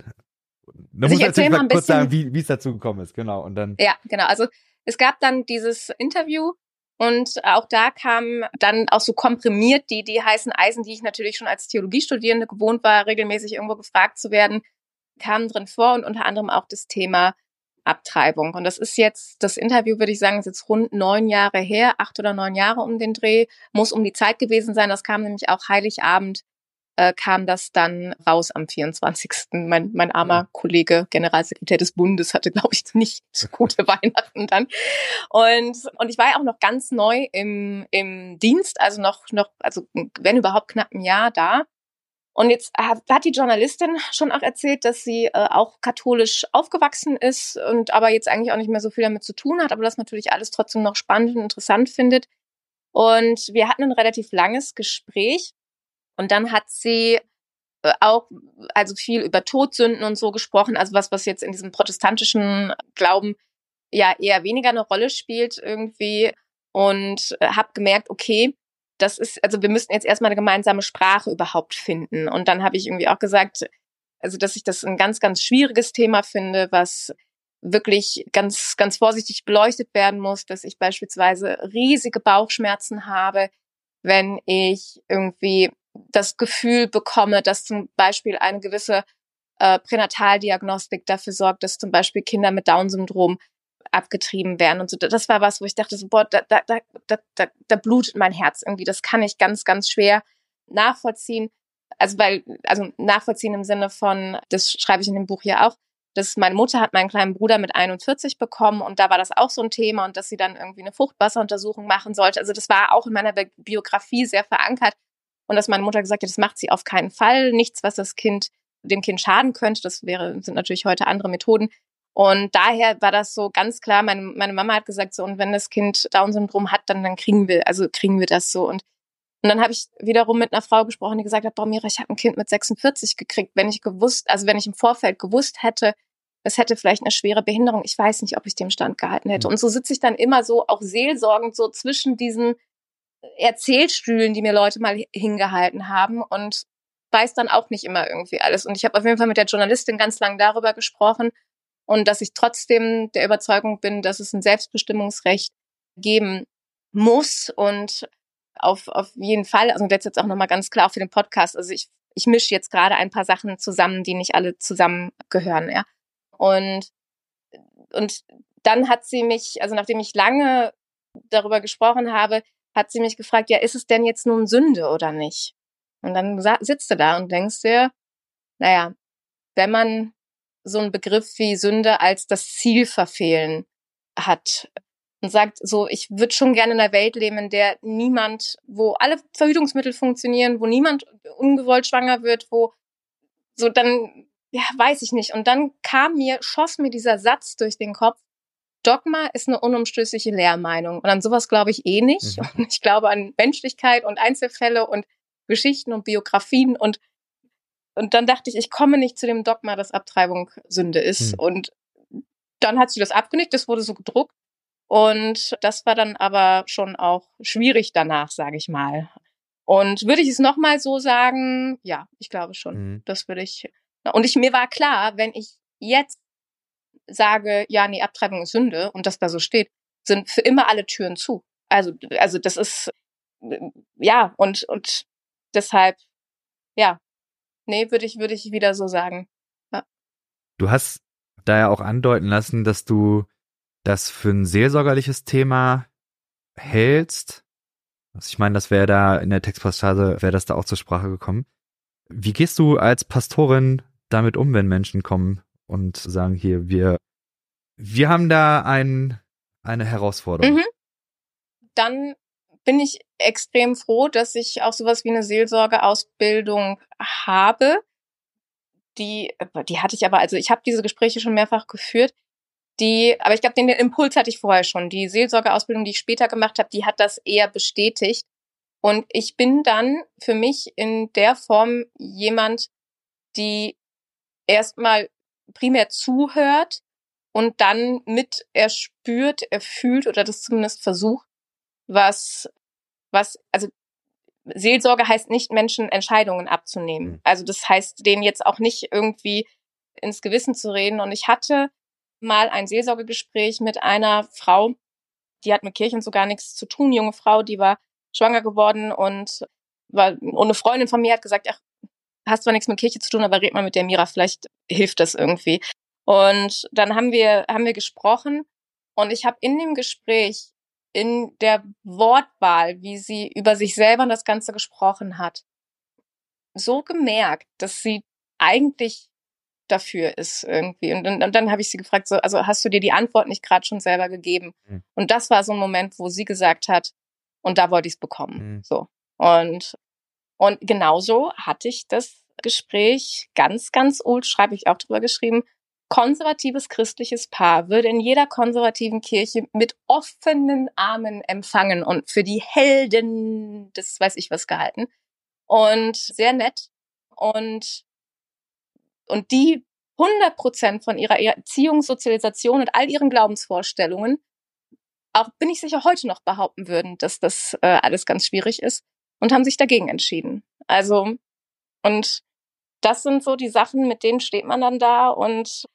Da also muss ich erzähl mal ein kurz bisschen, sagen, wie, wie es dazu gekommen ist, genau. Und dann. Ja, genau. Also es gab dann dieses Interview und auch da kam dann auch so komprimiert die, die heißen Eisen, die ich natürlich schon als Theologiestudierende gewohnt war, regelmäßig irgendwo gefragt zu werden, kamen drin vor und unter anderem auch das Thema Abtreibung. Und das ist jetzt, das Interview würde ich sagen, ist jetzt rund neun Jahre her, acht oder neun Jahre um den Dreh, muss um die Zeit gewesen sein. Das kam nämlich auch Heiligabend, äh, kam das dann raus am 24. Mein, mein armer Kollege, Generalsekretär des Bundes, hatte, glaube ich, nicht so gute Weihnachten dann. Und, und ich war ja auch noch ganz neu im, im Dienst, also noch, noch, also wenn überhaupt knapp ein Jahr da. Und jetzt hat die Journalistin schon auch erzählt, dass sie äh, auch katholisch aufgewachsen ist und aber jetzt eigentlich auch nicht mehr so viel damit zu tun hat, aber das natürlich alles trotzdem noch spannend und interessant findet. Und wir hatten ein relativ langes Gespräch und dann hat sie äh, auch also viel über Todsünden und so gesprochen, also was was jetzt in diesem protestantischen Glauben ja eher weniger eine Rolle spielt irgendwie und äh, habe gemerkt, okay, das ist, also wir müssten jetzt erstmal eine gemeinsame Sprache überhaupt finden. Und dann habe ich irgendwie auch gesagt, also dass ich das ein ganz, ganz schwieriges Thema finde, was wirklich ganz, ganz vorsichtig beleuchtet werden muss, dass ich beispielsweise riesige Bauchschmerzen habe, wenn ich irgendwie das Gefühl bekomme, dass zum Beispiel eine gewisse äh, Pränataldiagnostik dafür sorgt, dass zum Beispiel Kinder mit Down-Syndrom abgetrieben werden und so. Das war was, wo ich dachte, so, boah, da, da, da, da, da blutet mein Herz irgendwie. Das kann ich ganz, ganz schwer nachvollziehen. Also weil, also nachvollziehen im Sinne von, das schreibe ich in dem Buch ja auch, dass meine Mutter hat meinen kleinen Bruder mit 41 bekommen und da war das auch so ein Thema und dass sie dann irgendwie eine Fruchtwasseruntersuchung machen sollte. Also das war auch in meiner Biografie sehr verankert und dass meine Mutter gesagt hat, das macht sie auf keinen Fall, nichts, was das Kind dem Kind schaden könnte. Das wäre sind natürlich heute andere Methoden. Und daher war das so ganz klar, meine, meine Mama hat gesagt so, und wenn das Kind Down-Syndrom hat, dann, dann kriegen wir, also kriegen wir das so. Und, und dann habe ich wiederum mit einer Frau gesprochen, die gesagt hat, boah, Mira, ich habe ein Kind mit 46 gekriegt. Wenn ich gewusst, also wenn ich im Vorfeld gewusst hätte, es hätte vielleicht eine schwere Behinderung, ich weiß nicht, ob ich dem Stand gehalten hätte. Mhm. Und so sitze ich dann immer so auch seelsorgend so zwischen diesen Erzählstühlen, die mir Leute mal hingehalten haben und weiß dann auch nicht immer irgendwie alles. Und ich habe auf jeden Fall mit der Journalistin ganz lang darüber gesprochen und dass ich trotzdem der Überzeugung bin, dass es ein Selbstbestimmungsrecht geben muss und auf, auf jeden Fall, also das jetzt auch nochmal ganz klar für den Podcast, also ich, ich mische jetzt gerade ein paar Sachen zusammen, die nicht alle zusammengehören, ja. Und, und dann hat sie mich, also nachdem ich lange darüber gesprochen habe, hat sie mich gefragt, ja, ist es denn jetzt nun Sünde oder nicht? Und dann sitzt du da und denkst dir, naja, wenn man so einen Begriff wie Sünde als das Ziel verfehlen hat und sagt so, ich würde schon gerne in einer Welt leben, in der niemand, wo alle Verhütungsmittel funktionieren, wo niemand ungewollt schwanger wird, wo so dann, ja, weiß ich nicht. Und dann kam mir, schoss mir dieser Satz durch den Kopf, Dogma ist eine unumstößliche Lehrmeinung. Und an sowas glaube ich eh nicht. Mhm. Und ich glaube an Menschlichkeit und Einzelfälle und Geschichten und Biografien und und dann dachte ich, ich komme nicht zu dem Dogma, dass Abtreibung Sünde ist. Hm. Und dann hat sie das abgenickt, das wurde so gedruckt. Und das war dann aber schon auch schwierig danach, sage ich mal. Und würde ich es nochmal so sagen? Ja, ich glaube schon. Mhm. Das würde ich. Und ich, mir war klar, wenn ich jetzt sage, ja, nee, Abtreibung ist Sünde und das da so steht, sind für immer alle Türen zu. Also, also das ist, ja, und, und deshalb, ja, Nee, würde ich, würde ich wieder so sagen. Ja. Du hast da ja auch andeuten lassen, dass du das für ein seelsorgerliches Thema hältst. Also ich meine, das wäre da in der Textpassage, wäre das da auch zur Sprache gekommen. Wie gehst du als Pastorin damit um, wenn Menschen kommen und sagen, hier, wir, wir haben da ein, eine Herausforderung? Mhm. Dann bin ich extrem froh, dass ich auch sowas wie eine Seelsorgeausbildung habe. Die, die hatte ich aber, also ich habe diese Gespräche schon mehrfach geführt. Die, aber ich glaube, den, Impuls hatte ich vorher schon. Die Seelsorgeausbildung, die ich später gemacht habe, die hat das eher bestätigt. Und ich bin dann für mich in der Form jemand, die erstmal primär zuhört und dann mit erspürt, erfühlt oder das zumindest versucht, was, was, also Seelsorge heißt nicht, Menschen Entscheidungen abzunehmen. Mhm. Also das heißt, denen jetzt auch nicht irgendwie ins Gewissen zu reden. Und ich hatte mal ein Seelsorgegespräch mit einer Frau, die hat mit Kirchen so gar nichts zu tun, junge Frau, die war schwanger geworden und war, und eine Freundin von mir hat gesagt, ach, hast zwar nichts mit Kirche zu tun, aber red mal mit der Mira, vielleicht hilft das irgendwie. Und dann haben wir, haben wir gesprochen und ich habe in dem Gespräch, in der Wortwahl, wie sie über sich selber und das Ganze gesprochen hat, so gemerkt, dass sie eigentlich dafür ist irgendwie. Und, und, und dann habe ich sie gefragt, so, also hast du dir die Antwort nicht gerade schon selber gegeben? Mhm. Und das war so ein Moment, wo sie gesagt hat, und da wollte ich es bekommen. Mhm. So. Und, und genauso hatte ich das Gespräch ganz, ganz old, schreibe ich auch drüber geschrieben. Konservatives christliches Paar würde in jeder konservativen Kirche mit offenen Armen empfangen und für die Helden des weiß ich was gehalten. Und sehr nett. Und, und die 100 Prozent von ihrer Erziehung, Sozialisation und all ihren Glaubensvorstellungen auch bin ich sicher heute noch behaupten würden, dass das äh, alles ganz schwierig ist und haben sich dagegen entschieden. Also und das sind so die Sachen, mit denen steht man dann da und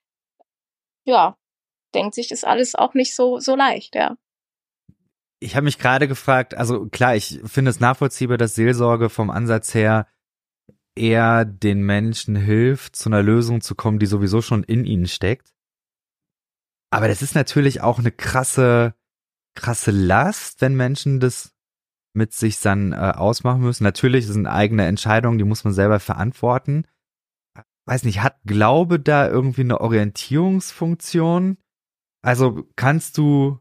ja, denkt sich, ist alles auch nicht so so leicht, ja. Ich habe mich gerade gefragt, also klar, ich finde es nachvollziehbar, dass Seelsorge vom Ansatz her eher den Menschen hilft, zu einer Lösung zu kommen, die sowieso schon in ihnen steckt. Aber das ist natürlich auch eine krasse krasse Last, wenn Menschen das mit sich dann äh, ausmachen müssen. Natürlich sind eigene Entscheidungen, die muss man selber verantworten. Weiß nicht, hat Glaube da irgendwie eine Orientierungsfunktion? Also kannst du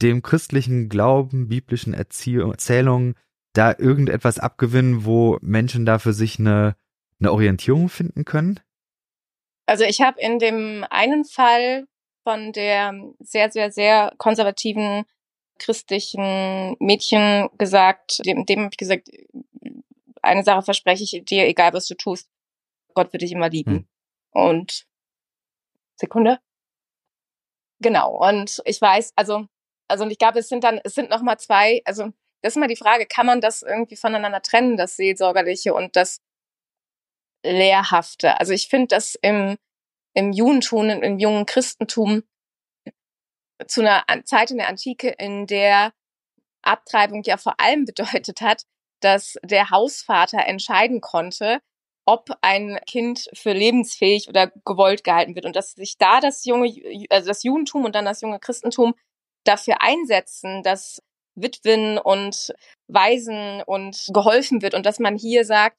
dem christlichen Glauben, biblischen Erzählungen da irgendetwas abgewinnen, wo Menschen da für sich eine, eine Orientierung finden können? Also ich habe in dem einen Fall von der sehr, sehr, sehr konservativen christlichen Mädchen gesagt, dem, dem habe ich gesagt, eine Sache verspreche ich dir, egal was du tust, Gott wird dich immer lieben. Hm. Und Sekunde. Genau. Und ich weiß, also, also und ich glaube, es sind dann, es sind noch mal zwei, also das ist immer die Frage, kann man das irgendwie voneinander trennen, das Seelsorgerliche und das Lehrhafte? Also ich finde, dass im, im Judentum, im jungen Christentum zu einer Zeit in der Antike, in der Abtreibung ja vor allem bedeutet hat, dass der Hausvater entscheiden konnte, ob ein Kind für lebensfähig oder gewollt gehalten wird. Und dass sich da das junge, also das Judentum und dann das junge Christentum dafür einsetzen, dass Witwen und Waisen und geholfen wird. Und dass man hier sagt,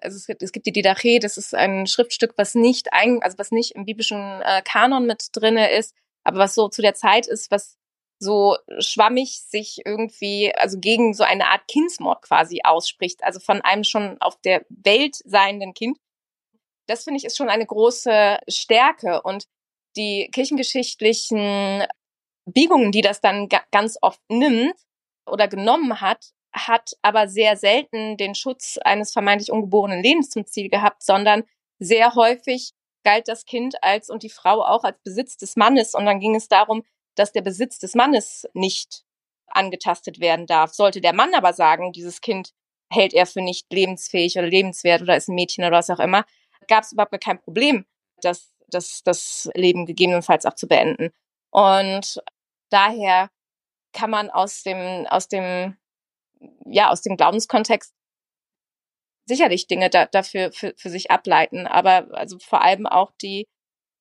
also es gibt, es gibt die Didache, das ist ein Schriftstück, was nicht ein, also was nicht im biblischen äh, Kanon mit drinne ist, aber was so zu der Zeit ist, was so schwammig sich irgendwie, also gegen so eine Art Kindsmord quasi ausspricht, also von einem schon auf der Welt seienden Kind. Das finde ich ist schon eine große Stärke und die kirchengeschichtlichen Biegungen, die das dann ganz oft nimmt oder genommen hat, hat aber sehr selten den Schutz eines vermeintlich ungeborenen Lebens zum Ziel gehabt, sondern sehr häufig galt das Kind als und die Frau auch als Besitz des Mannes. Und dann ging es darum, dass der Besitz des Mannes nicht angetastet werden darf. Sollte der Mann aber sagen, dieses Kind hält er für nicht lebensfähig oder lebenswert oder ist ein Mädchen oder was auch immer, gab es überhaupt kein Problem, das, das, das Leben gegebenenfalls auch zu beenden. Und daher kann man aus dem, aus dem, ja, aus dem Glaubenskontext sicherlich Dinge da, dafür für, für sich ableiten, aber also vor allem auch die,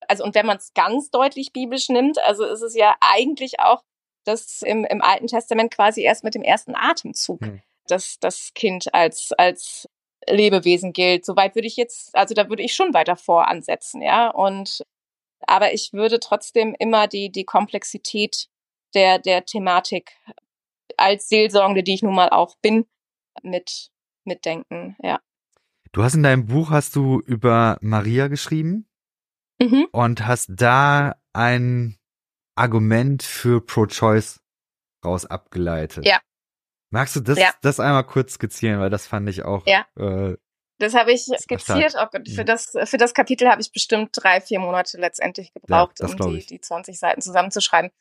also und wenn man es ganz deutlich biblisch nimmt, also ist es ja eigentlich auch, dass im, im Alten Testament quasi erst mit dem ersten Atemzug mhm. das, das Kind als, als Lebewesen gilt. Soweit würde ich jetzt, also da würde ich schon weiter voransetzen, ja. Und aber ich würde trotzdem immer die, die Komplexität der, der Thematik als Seelsorgende, die ich nun mal auch bin, mit mitdenken, ja. Du hast in deinem Buch hast du über Maria geschrieben mhm. und hast da ein Argument für Pro-Choice raus abgeleitet. Ja. Magst du das, ja. das einmal kurz skizzieren, weil das fand ich auch. Ja. Äh, das habe ich skizziert. Oh Gott, für mhm. das, für das Kapitel habe ich bestimmt drei, vier Monate letztendlich gebraucht, ja, um die, die 20 Seiten zusammenzuschreiben.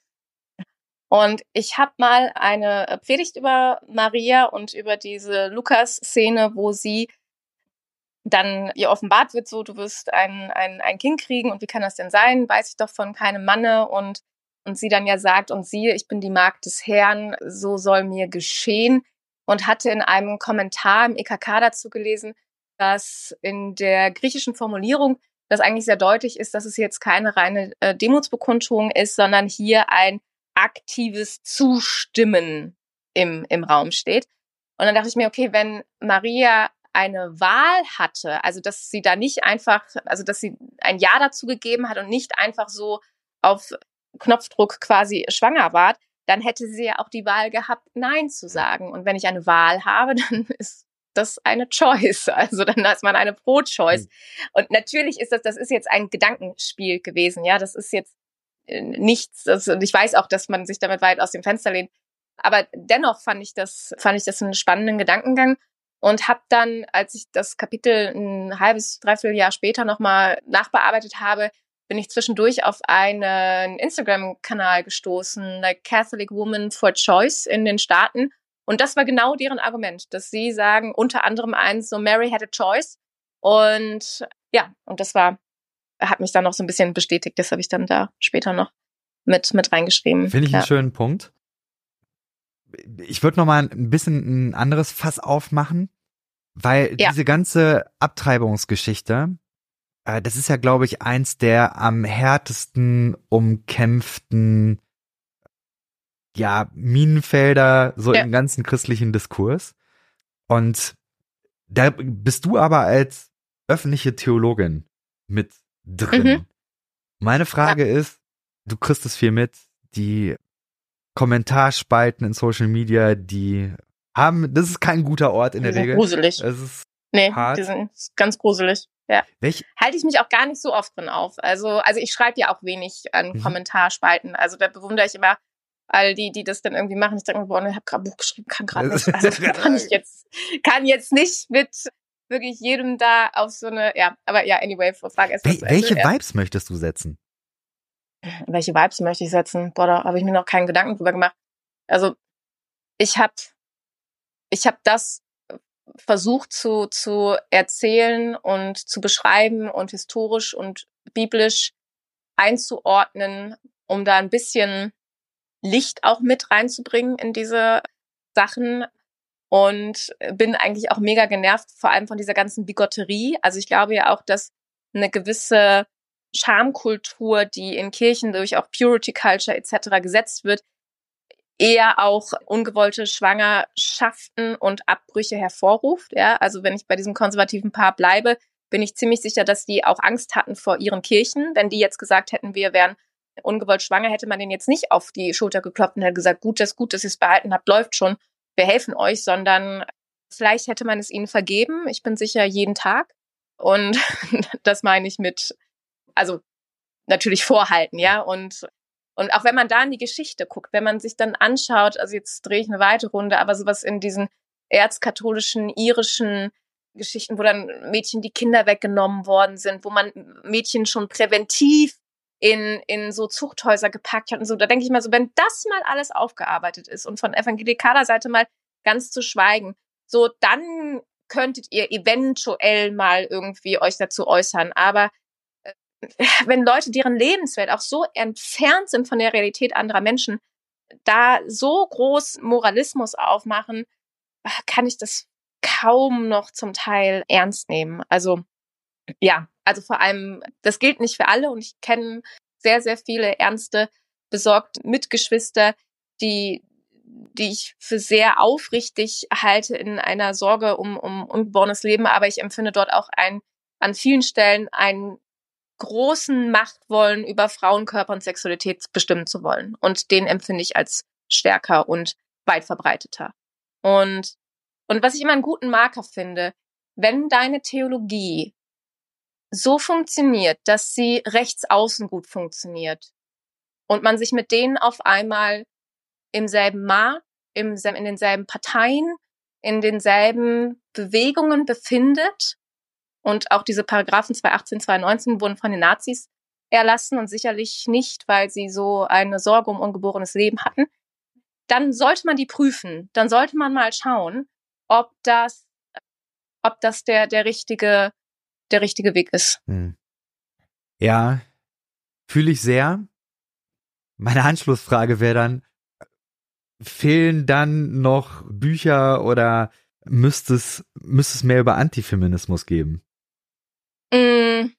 Und ich habe mal eine Predigt über Maria und über diese Lukas-Szene, wo sie dann ihr offenbart wird, so du wirst ein, ein, ein Kind kriegen und wie kann das denn sein? Weiß ich doch von keinem Manne und und sie dann ja sagt und siehe, ich bin die Magd des Herrn, so soll mir geschehen und hatte in einem Kommentar im EKK dazu gelesen, dass in der griechischen Formulierung das eigentlich sehr deutlich ist, dass es jetzt keine reine äh, Demutsbekundung ist, sondern hier ein aktives Zustimmen im, im Raum steht. Und dann dachte ich mir, okay, wenn Maria eine Wahl hatte, also dass sie da nicht einfach, also dass sie ein Ja dazu gegeben hat und nicht einfach so auf Knopfdruck quasi schwanger wart, dann hätte sie ja auch die Wahl gehabt, Nein zu sagen. Und wenn ich eine Wahl habe, dann ist das eine Choice. Also dann ist man eine Pro-Choice. Mhm. Und natürlich ist das, das ist jetzt ein Gedankenspiel gewesen. Ja, das ist jetzt äh, nichts. Das, und ich weiß auch, dass man sich damit weit aus dem Fenster lehnt. Aber dennoch fand ich das, fand ich das einen spannenden Gedankengang und habe dann, als ich das Kapitel ein halbes, dreiviertel Jahr später nochmal nachbearbeitet habe, bin ich zwischendurch auf einen Instagram-Kanal gestoßen, like Catholic Woman for Choice in den Staaten. Und das war genau deren Argument, dass sie sagen, unter anderem eins, so Mary had a choice. Und ja, und das war, hat mich dann noch so ein bisschen bestätigt. Das habe ich dann da später noch mit, mit reingeschrieben. Finde ich ja. einen schönen Punkt. Ich würde noch mal ein bisschen ein anderes Fass aufmachen, weil ja. diese ganze Abtreibungsgeschichte, äh, das ist ja, glaube ich, eins der am härtesten umkämpften ja, Minenfelder so ja. im ganzen christlichen Diskurs. Und da bist du aber als öffentliche Theologin mit drin. Mhm. Meine Frage ja. ist, du kriegst es viel mit, die Kommentarspalten in Social Media, die haben, das ist kein guter Ort in die der Regel. Gruselig. Es ist nee, hart. die sind ganz gruselig. Ja. Welch? Halte ich mich auch gar nicht so oft drin auf. Also, also ich schreibe ja auch wenig an mhm. Kommentarspalten. Also da bewundere ich immer all die, die das dann irgendwie machen. Ich denke mir, boah, ich habe gerade Buch geschrieben, kann gerade nicht. Also kann ich jetzt, kann jetzt nicht mit wirklich jedem da auf so eine, ja, aber ja, anyway, Frage erst. Wel welche ja. Vibes möchtest du setzen? Welche Vibes möchte ich setzen? Boah, da habe ich mir noch keinen Gedanken drüber gemacht. Also ich habe ich habe das versucht zu, zu erzählen und zu beschreiben und historisch und biblisch einzuordnen, um da ein bisschen Licht auch mit reinzubringen in diese Sachen und bin eigentlich auch mega genervt, vor allem von dieser ganzen Bigotterie. Also ich glaube ja auch, dass eine gewisse Schamkultur, die in Kirchen durch auch Purity Culture etc. gesetzt wird, eher auch ungewollte Schwangerschaften und Abbrüche hervorruft. Ja, also wenn ich bei diesem konservativen Paar bleibe, bin ich ziemlich sicher, dass die auch Angst hatten vor ihren Kirchen. Wenn die jetzt gesagt hätten, wir wären ungewollt schwanger, hätte man den jetzt nicht auf die Schulter geklopft und hätte gesagt, gut, das gut, dass ihr es behalten habt, läuft schon, wir helfen euch, sondern vielleicht hätte man es ihnen vergeben. Ich bin sicher jeden Tag. Und das meine ich mit, also natürlich vorhalten, ja. Und und auch wenn man da in die Geschichte guckt, wenn man sich dann anschaut, also jetzt drehe ich eine weite Runde, aber sowas in diesen erzkatholischen, irischen Geschichten, wo dann Mädchen die Kinder weggenommen worden sind, wo man Mädchen schon präventiv in, in so Zuchthäuser gepackt hat und so, da denke ich mal so, wenn das mal alles aufgearbeitet ist und von evangelikaler Seite mal ganz zu schweigen, so dann könntet ihr eventuell mal irgendwie euch dazu äußern. Aber wenn Leute, deren Lebenswelt auch so entfernt sind von der Realität anderer Menschen, da so groß Moralismus aufmachen, kann ich das kaum noch zum Teil ernst nehmen. Also ja, also vor allem, das gilt nicht für alle und ich kenne sehr, sehr viele ernste, besorgt Mitgeschwister, die, die ich für sehr aufrichtig halte in einer Sorge um, um ungeborenes Leben, aber ich empfinde dort auch ein, an vielen Stellen ein großen Machtwollen über Frauenkörper und Sexualität bestimmen zu wollen. Und den empfinde ich als stärker und weit verbreiteter. Und, und was ich immer einen guten Marker finde, wenn deine Theologie so funktioniert, dass sie rechts außen gut funktioniert und man sich mit denen auf einmal im selben Markt, im, in denselben Parteien, in denselben Bewegungen befindet und auch diese Paragraphen 218, 219 wurden von den Nazis erlassen und sicherlich nicht, weil sie so eine Sorge um ungeborenes Leben hatten, dann sollte man die prüfen. Dann sollte man mal schauen, ob das, ob das der, der richtige, der richtige Weg ist. Hm. Ja, fühle ich sehr. Meine Anschlussfrage wäre dann, fehlen dann noch Bücher oder müsste es, müsste es mehr über Antifeminismus geben? Mm,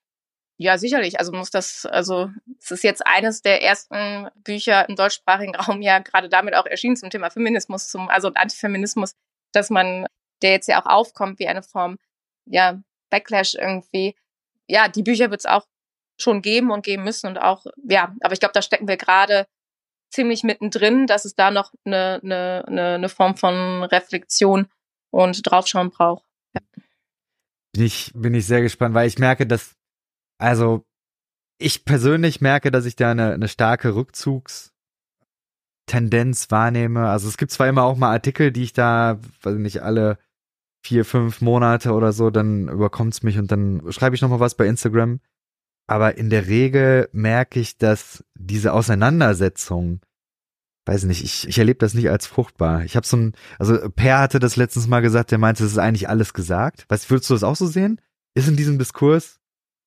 ja, sicherlich. Also muss das, also es ist jetzt eines der ersten Bücher im deutschsprachigen Raum ja gerade damit auch erschienen zum Thema Feminismus, zum, also Antifeminismus, dass man, der jetzt ja auch aufkommt wie eine Form, ja, Backlash irgendwie. Ja, die Bücher wird es auch schon geben und geben müssen und auch, ja, aber ich glaube, da stecken wir gerade ziemlich mittendrin, dass es da noch eine, eine, eine, eine Form von Reflexion und Draufschauen braucht. Bin ich, bin ich sehr gespannt, weil ich merke, dass also ich persönlich merke, dass ich da eine, eine starke Rückzugstendenz wahrnehme. Also es gibt zwar immer auch mal Artikel, die ich da, weiß nicht, alle vier, fünf Monate oder so, dann überkommt's mich und dann schreibe ich nochmal was bei Instagram. Aber in der Regel merke ich, dass diese Auseinandersetzung, weiß nicht, ich, ich erlebe das nicht als fruchtbar. Ich habe so ein, also Per hatte das letztens mal gesagt, der meinte, es ist eigentlich alles gesagt. Was würdest du das auch so sehen? Ist in diesem Diskurs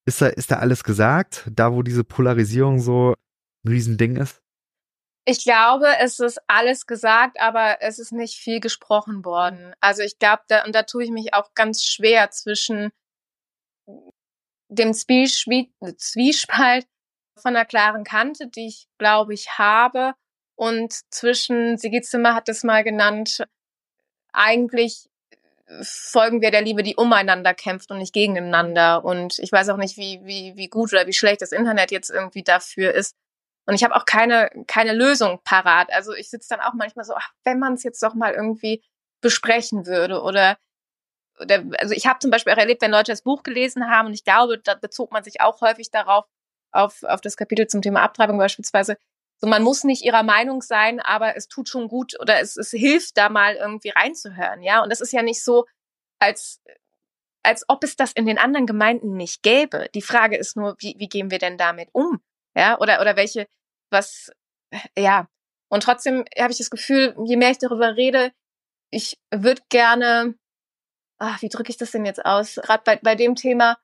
ist da, ist da alles gesagt, da wo diese Polarisierung so ein Riesending ist? Ich glaube, es ist alles gesagt, aber es ist nicht viel gesprochen worden. Also ich glaube, da, und da tue ich mich auch ganz schwer zwischen dem Zwiespalt von einer klaren Kante, die ich, glaube ich, habe, und zwischen, Sigi Zimmer hat es mal genannt, eigentlich folgen wir der Liebe, die umeinander kämpft und nicht gegeneinander. Und ich weiß auch nicht, wie, wie, wie gut oder wie schlecht das Internet jetzt irgendwie dafür ist. Und ich habe auch keine, keine Lösung parat. Also ich sitze dann auch manchmal so, ach, wenn man es jetzt doch mal irgendwie besprechen würde oder oder also ich habe zum Beispiel auch erlebt, wenn Leute das Buch gelesen haben und ich glaube, da bezog man sich auch häufig darauf, auf, auf das Kapitel zum Thema Abtreibung beispielsweise, so, man muss nicht ihrer Meinung sein, aber es tut schon gut oder es, es hilft da mal irgendwie reinzuhören, ja. Und das ist ja nicht so, als, als ob es das in den anderen Gemeinden nicht gäbe. Die Frage ist nur, wie, wie gehen wir denn damit um? Ja, oder, oder welche, was, ja. Und trotzdem habe ich das Gefühl, je mehr ich darüber rede, ich würde gerne, ach, wie drücke ich das denn jetzt aus? Gerade bei, bei dem Thema,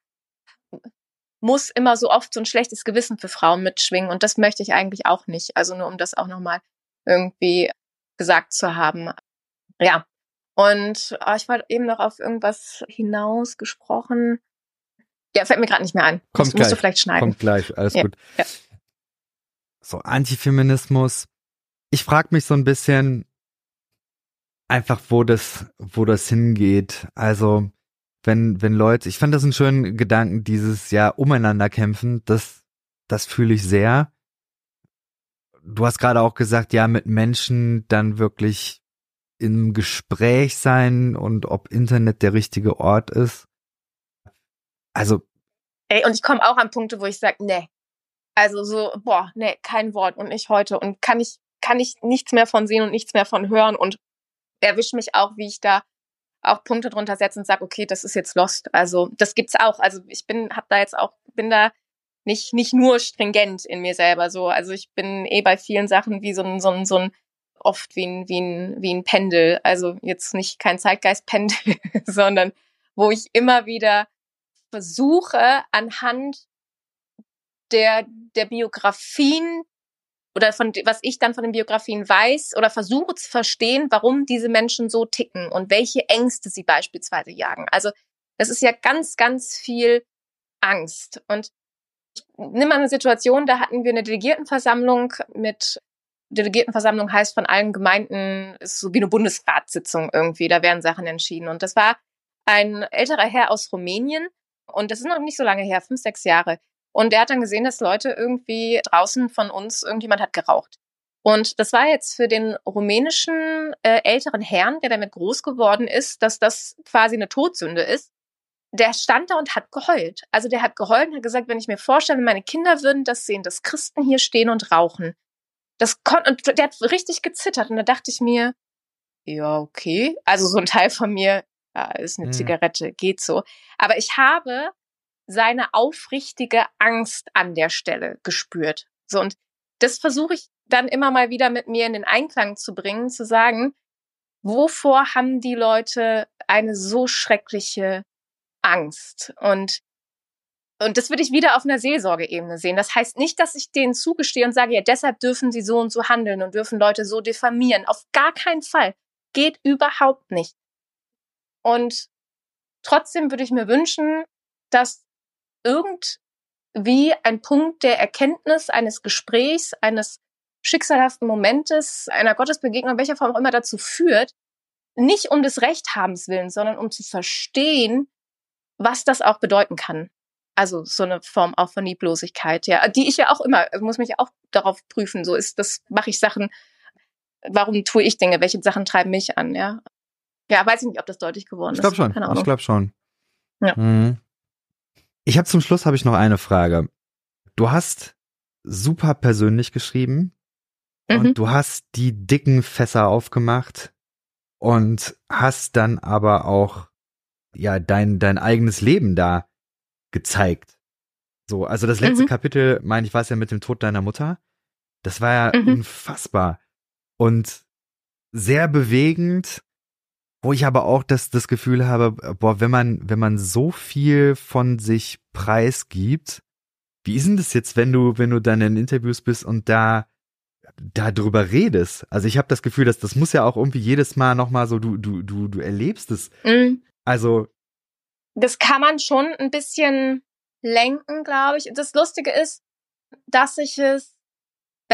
muss immer so oft so ein schlechtes Gewissen für Frauen mitschwingen und das möchte ich eigentlich auch nicht. Also nur um das auch nochmal irgendwie gesagt zu haben. Ja. Und oh, ich wollte eben noch auf irgendwas hinaus gesprochen. Ja, fällt mir gerade nicht mehr ein. Kommt musst, gleich. Musst du vielleicht schneiden. Kommt gleich, alles ja. gut. Ja. So, Antifeminismus. Ich frage mich so ein bisschen einfach, wo das, wo das hingeht. Also, wenn, wenn Leute, ich fand das einen schönen Gedanken, dieses ja umeinander kämpfen, das, das fühle ich sehr. Du hast gerade auch gesagt, ja, mit Menschen dann wirklich im Gespräch sein und ob Internet der richtige Ort ist. Also. Ey, und ich komme auch an Punkte, wo ich sage, nee. Also so, boah, nee, kein Wort und nicht heute. Und kann ich, kann ich nichts mehr von sehen und nichts mehr von hören und erwische mich auch, wie ich da auch Punkte drunter setzen und sage, okay, das ist jetzt lost. Also das gibt's auch. Also ich bin, hab da jetzt auch, bin da nicht nicht nur stringent in mir selber so. Also ich bin eh bei vielen Sachen wie so ein so ein so ein oft wie ein wie ein wie ein Pendel. Also jetzt nicht kein Zeitgeistpendel, sondern wo ich immer wieder versuche anhand der der Biografien oder von was ich dann von den Biografien weiß oder versuche zu verstehen, warum diese Menschen so ticken und welche Ängste sie beispielsweise jagen. Also das ist ja ganz, ganz viel Angst. Und ich nehme mal eine Situation, da hatten wir eine Delegiertenversammlung mit Delegiertenversammlung heißt von allen Gemeinden, ist so wie eine Bundesratssitzung irgendwie, da werden Sachen entschieden. Und das war ein älterer Herr aus Rumänien und das ist noch nicht so lange her, fünf, sechs Jahre. Und der hat dann gesehen, dass Leute irgendwie draußen von uns, irgendjemand hat geraucht. Und das war jetzt für den rumänischen äh, älteren Herrn, der damit groß geworden ist, dass das quasi eine Todsünde ist. Der stand da und hat geheult. Also der hat geheult und hat gesagt, wenn ich mir vorstelle, meine Kinder würden das sehen, dass Christen hier stehen und rauchen. Das konnte, und der hat richtig gezittert. Und da dachte ich mir, ja, okay. Also so ein Teil von mir, ja, ist eine mhm. Zigarette, geht so. Aber ich habe seine aufrichtige Angst an der Stelle gespürt. So, und das versuche ich dann immer mal wieder mit mir in den Einklang zu bringen, zu sagen, wovor haben die Leute eine so schreckliche Angst? Und und das würde ich wieder auf einer Seelsorgeebene sehen. Das heißt nicht, dass ich denen zugestehe und sage, ja, deshalb dürfen sie so und so handeln und dürfen Leute so diffamieren. Auf gar keinen Fall. Geht überhaupt nicht. Und trotzdem würde ich mir wünschen, dass irgendwie ein Punkt der Erkenntnis eines Gesprächs, eines schicksalhaften Momentes, einer Gottesbegegnung, welcher Form auch immer dazu führt, nicht um des Rechthabens willen, sondern um zu verstehen, was das auch bedeuten kann. Also so eine Form auch von Lieblosigkeit, ja, die ich ja auch immer, muss mich auch darauf prüfen. So ist, das mache ich Sachen. Warum tue ich Dinge? Welche Sachen treiben mich an? Ja, ja, weiß ich nicht, ob das deutlich geworden ich glaub ist. Schon. Ich glaube schon. Ja. Mhm. Ich habe zum Schluss habe ich noch eine Frage. Du hast super persönlich geschrieben. Mhm. Und du hast die dicken Fässer aufgemacht und hast dann aber auch ja dein dein eigenes Leben da gezeigt. So, also das letzte mhm. Kapitel, meine ich, war es ja mit dem Tod deiner Mutter. Das war ja mhm. unfassbar und sehr bewegend, wo ich aber auch das das Gefühl habe, boah, wenn man wenn man so viel von sich preisgibt, wie ist denn das jetzt, wenn du wenn du dann in Interviews bist und da darüber redest. Also ich habe das Gefühl, dass das muss ja auch irgendwie jedes Mal nochmal so, du, du, du, du erlebst es. Mhm. Also. Das kann man schon ein bisschen lenken, glaube ich. Das Lustige ist, dass ich es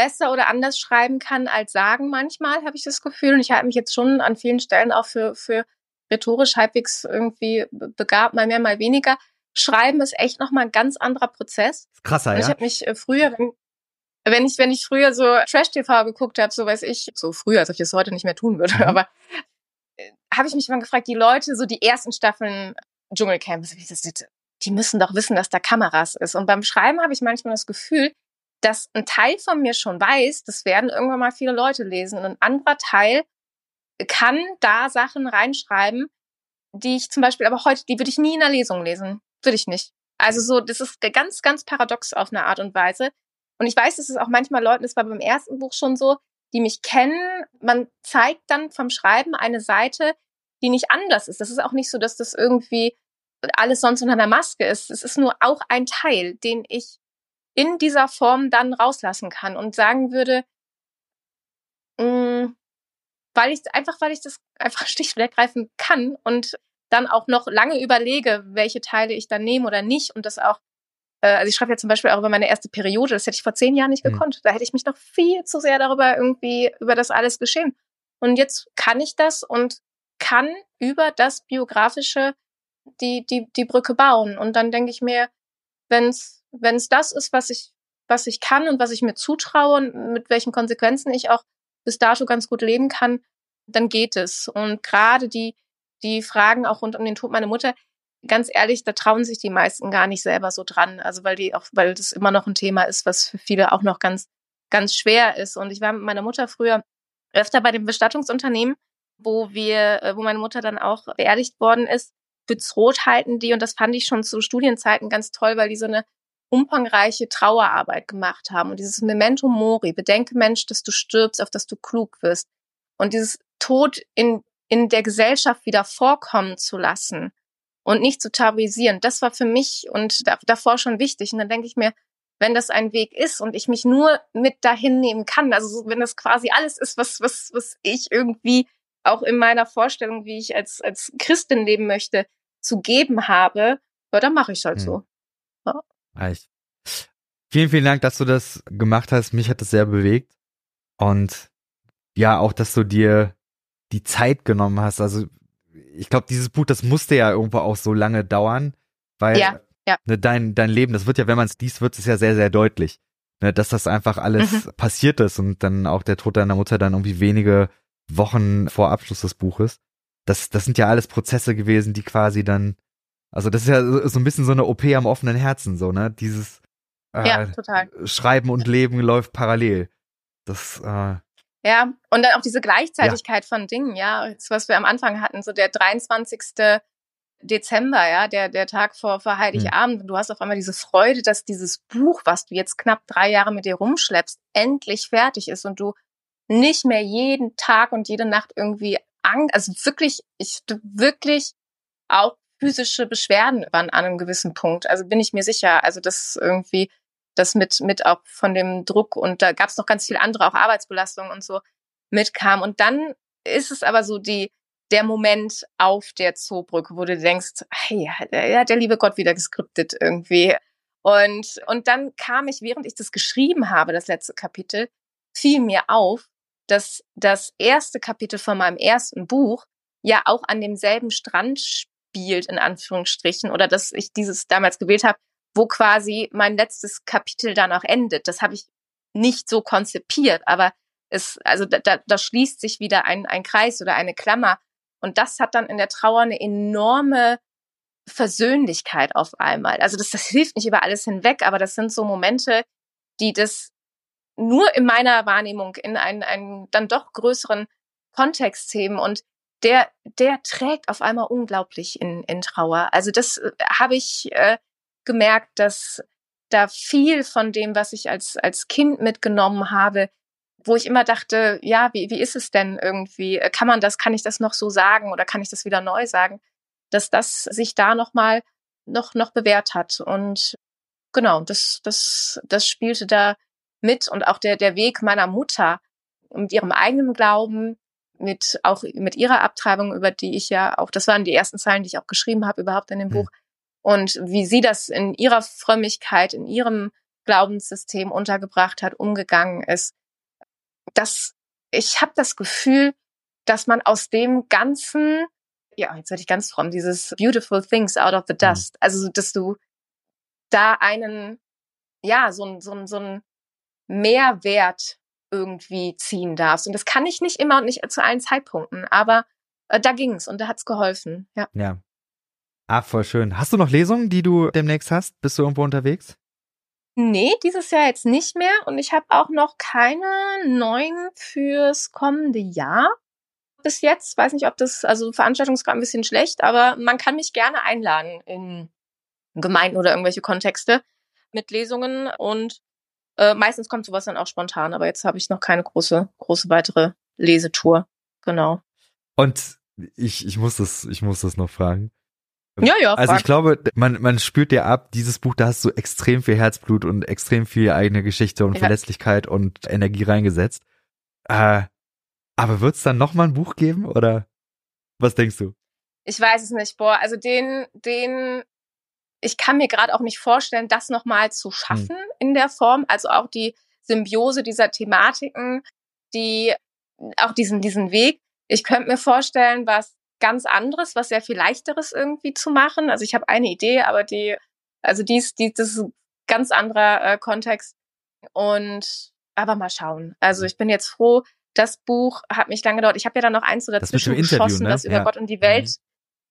besser oder anders schreiben kann als sagen manchmal, habe ich das Gefühl. Und ich halte mich jetzt schon an vielen Stellen auch für, für rhetorisch halbwegs irgendwie begabt, mal mehr, mal weniger. Schreiben ist echt nochmal ein ganz anderer Prozess. Krasser, ja. Ich habe mich äh, früher, wenn, wenn ich, wenn ich früher so Trash-TV geguckt habe, so weiß ich, so früher, als ob ich das heute nicht mehr tun würde, mhm. aber äh, habe ich mich mal gefragt, die Leute, so die ersten Staffeln Dschungelcamp, die müssen doch wissen, dass da Kameras ist. Und beim Schreiben habe ich manchmal das Gefühl, dass ein Teil von mir schon weiß, das werden irgendwann mal viele Leute lesen. Und ein anderer Teil kann da Sachen reinschreiben, die ich zum Beispiel aber heute, die würde ich nie in der Lesung lesen. Würde ich nicht. Also so, das ist ganz, ganz paradox auf eine Art und Weise. Und ich weiß, dass es auch manchmal Leuten, das war beim ersten Buch schon so, die mich kennen. Man zeigt dann vom Schreiben eine Seite, die nicht anders ist. Das ist auch nicht so, dass das irgendwie alles sonst unter einer Maske ist. Es ist nur auch ein Teil, den ich in dieser Form dann rauslassen kann und sagen würde, mh, mm, weil ich einfach, weil ich das einfach schlicht und ergreifend kann und dann auch noch lange überlege, welche Teile ich dann nehme oder nicht und das auch äh, also ich schreibe ja zum Beispiel auch über meine erste Periode, das hätte ich vor zehn Jahren nicht mhm. gekonnt. Da hätte ich mich noch viel zu sehr darüber irgendwie, über das alles geschehen. Und jetzt kann ich das und kann über das Biografische die, die, die Brücke bauen. Und dann denke ich mir, wenn's wenn's das ist, was ich, was ich kann und was ich mir zutraue und mit welchen Konsequenzen ich auch bis dato ganz gut leben kann, dann geht es. Und gerade die, die Fragen auch rund um den Tod meiner Mutter, ganz ehrlich, da trauen sich die meisten gar nicht selber so dran. Also weil die auch, weil das immer noch ein Thema ist, was für viele auch noch ganz, ganz schwer ist. Und ich war mit meiner Mutter früher öfter bei dem Bestattungsunternehmen, wo wir, äh, wo meine Mutter dann auch beerdigt worden ist. Bützrot halten die und das fand ich schon zu Studienzeiten ganz toll, weil die so eine umfangreiche Trauerarbeit gemacht haben und dieses Memento Mori, bedenke Mensch, dass du stirbst, auf dass du klug wirst und dieses Tod in in der Gesellschaft wieder vorkommen zu lassen und nicht zu tabuisieren. Das war für mich und davor schon wichtig. Und dann denke ich mir, wenn das ein Weg ist und ich mich nur mit dahin nehmen kann, also wenn das quasi alles ist, was, was, was ich irgendwie auch in meiner Vorstellung, wie ich als, als Christin leben möchte, zu geben habe, ja, dann mache ich es halt hm. so. Ja. Vielen, vielen Dank, dass du das gemacht hast. Mich hat das sehr bewegt. Und ja, auch, dass du dir die Zeit genommen hast. Also ich glaube, dieses Buch, das musste ja irgendwo auch so lange dauern, weil ja, ja. Ne, dein, dein Leben, das wird ja, wenn man es liest, wird es ja sehr, sehr deutlich, ne, dass das einfach alles mhm. passiert ist und dann auch der Tod deiner Mutter dann irgendwie wenige Wochen vor Abschluss des Buches. Das, das sind ja alles Prozesse gewesen, die quasi dann, also das ist ja so ein bisschen so eine OP am offenen Herzen, so, ne? Dieses äh, ja, total. Schreiben und Leben läuft parallel. Das, äh, ja, und dann auch diese Gleichzeitigkeit ja. von Dingen, ja, das, was wir am Anfang hatten, so der 23. Dezember, ja, der, der Tag vor, vor Heiligabend. Mhm. Du hast auf einmal diese Freude, dass dieses Buch, was du jetzt knapp drei Jahre mit dir rumschleppst, endlich fertig ist und du nicht mehr jeden Tag und jede Nacht irgendwie Angst, also wirklich, ich wirklich auch physische Beschwerden waren an einem gewissen Punkt. Also bin ich mir sicher. Also das irgendwie, das mit, mit auch von dem Druck und da gab es noch ganz viel andere, auch Arbeitsbelastungen und so mitkam. Und dann ist es aber so die, der Moment auf der Zoobrücke, wo du denkst, hey, hat der liebe Gott wieder geskriptet irgendwie. Und, und dann kam ich, während ich das geschrieben habe, das letzte Kapitel, fiel mir auf, dass das erste Kapitel von meinem ersten Buch ja auch an demselben Strand spielt, in Anführungsstrichen, oder dass ich dieses damals gewählt habe, wo quasi mein letztes Kapitel dann auch endet. Das habe ich nicht so konzipiert, aber es, also da, da, da schließt sich wieder ein, ein Kreis oder eine Klammer. Und das hat dann in der Trauer eine enorme Versöhnlichkeit auf einmal. Also das, das hilft nicht über alles hinweg, aber das sind so Momente, die das nur in meiner Wahrnehmung in einen, einen dann doch größeren Kontext heben. Und der, der trägt auf einmal unglaublich in, in Trauer. Also das äh, habe ich äh, gemerkt, dass da viel von dem, was ich als, als Kind mitgenommen habe, wo ich immer dachte, ja, wie, wie ist es denn irgendwie? Kann man das, kann ich das noch so sagen oder kann ich das wieder neu sagen? Dass das sich da nochmal noch, noch bewährt hat. Und genau, das, das, das spielte da mit und auch der, der Weg meiner Mutter mit ihrem eigenen Glauben, mit auch mit ihrer Abtreibung, über die ich ja auch, das waren die ersten Zeilen, die ich auch geschrieben habe überhaupt in dem mhm. Buch, und wie sie das in ihrer Frömmigkeit, in ihrem Glaubenssystem untergebracht hat, umgegangen ist. Das, ich habe das Gefühl, dass man aus dem ganzen, ja, jetzt werde ich ganz fromm, dieses beautiful things out of the mhm. dust, also dass du da einen, ja, so ein, so ein, so ein Mehrwert irgendwie ziehen darfst. Und das kann ich nicht immer und nicht zu allen Zeitpunkten, aber äh, da ging's und da hat's geholfen. Ja. Ja, Ah, voll schön. Hast du noch Lesungen, die du demnächst hast? Bist du irgendwo unterwegs? Nee, dieses Jahr jetzt nicht mehr. Und ich habe auch noch keine neuen fürs kommende Jahr. Bis jetzt. Weiß nicht, ob das, also Veranstaltung ist gerade ein bisschen schlecht, aber man kann mich gerne einladen in Gemeinden oder irgendwelche Kontexte mit Lesungen. Und äh, meistens kommt sowas dann auch spontan, aber jetzt habe ich noch keine große, große weitere Lesetour. Genau. Und ich, ich muss das, ich muss das noch fragen. Ja, ja. Also ich glaube, man, man spürt dir ab, dieses Buch, da hast du extrem viel Herzblut und extrem viel eigene Geschichte und ja. Verletzlichkeit und Energie reingesetzt. Äh, aber wird's dann noch mal ein Buch geben oder was denkst du? Ich weiß es nicht. Boah, also den, den, ich kann mir gerade auch nicht vorstellen, das noch mal zu schaffen hm. in der Form. Also auch die Symbiose dieser Thematiken, die auch diesen diesen Weg. Ich könnte mir vorstellen, was ganz anderes, was sehr viel leichteres irgendwie zu machen. Also ich habe eine Idee, aber die, also dies, die, das ist ein ganz anderer äh, Kontext. Und aber mal schauen. Also ich bin jetzt froh, das Buch hat mich lange gedauert. Ich habe ja dann noch eins so dazwischen das geschossen, ne? das über ja. Gott und die Welt. Mhm.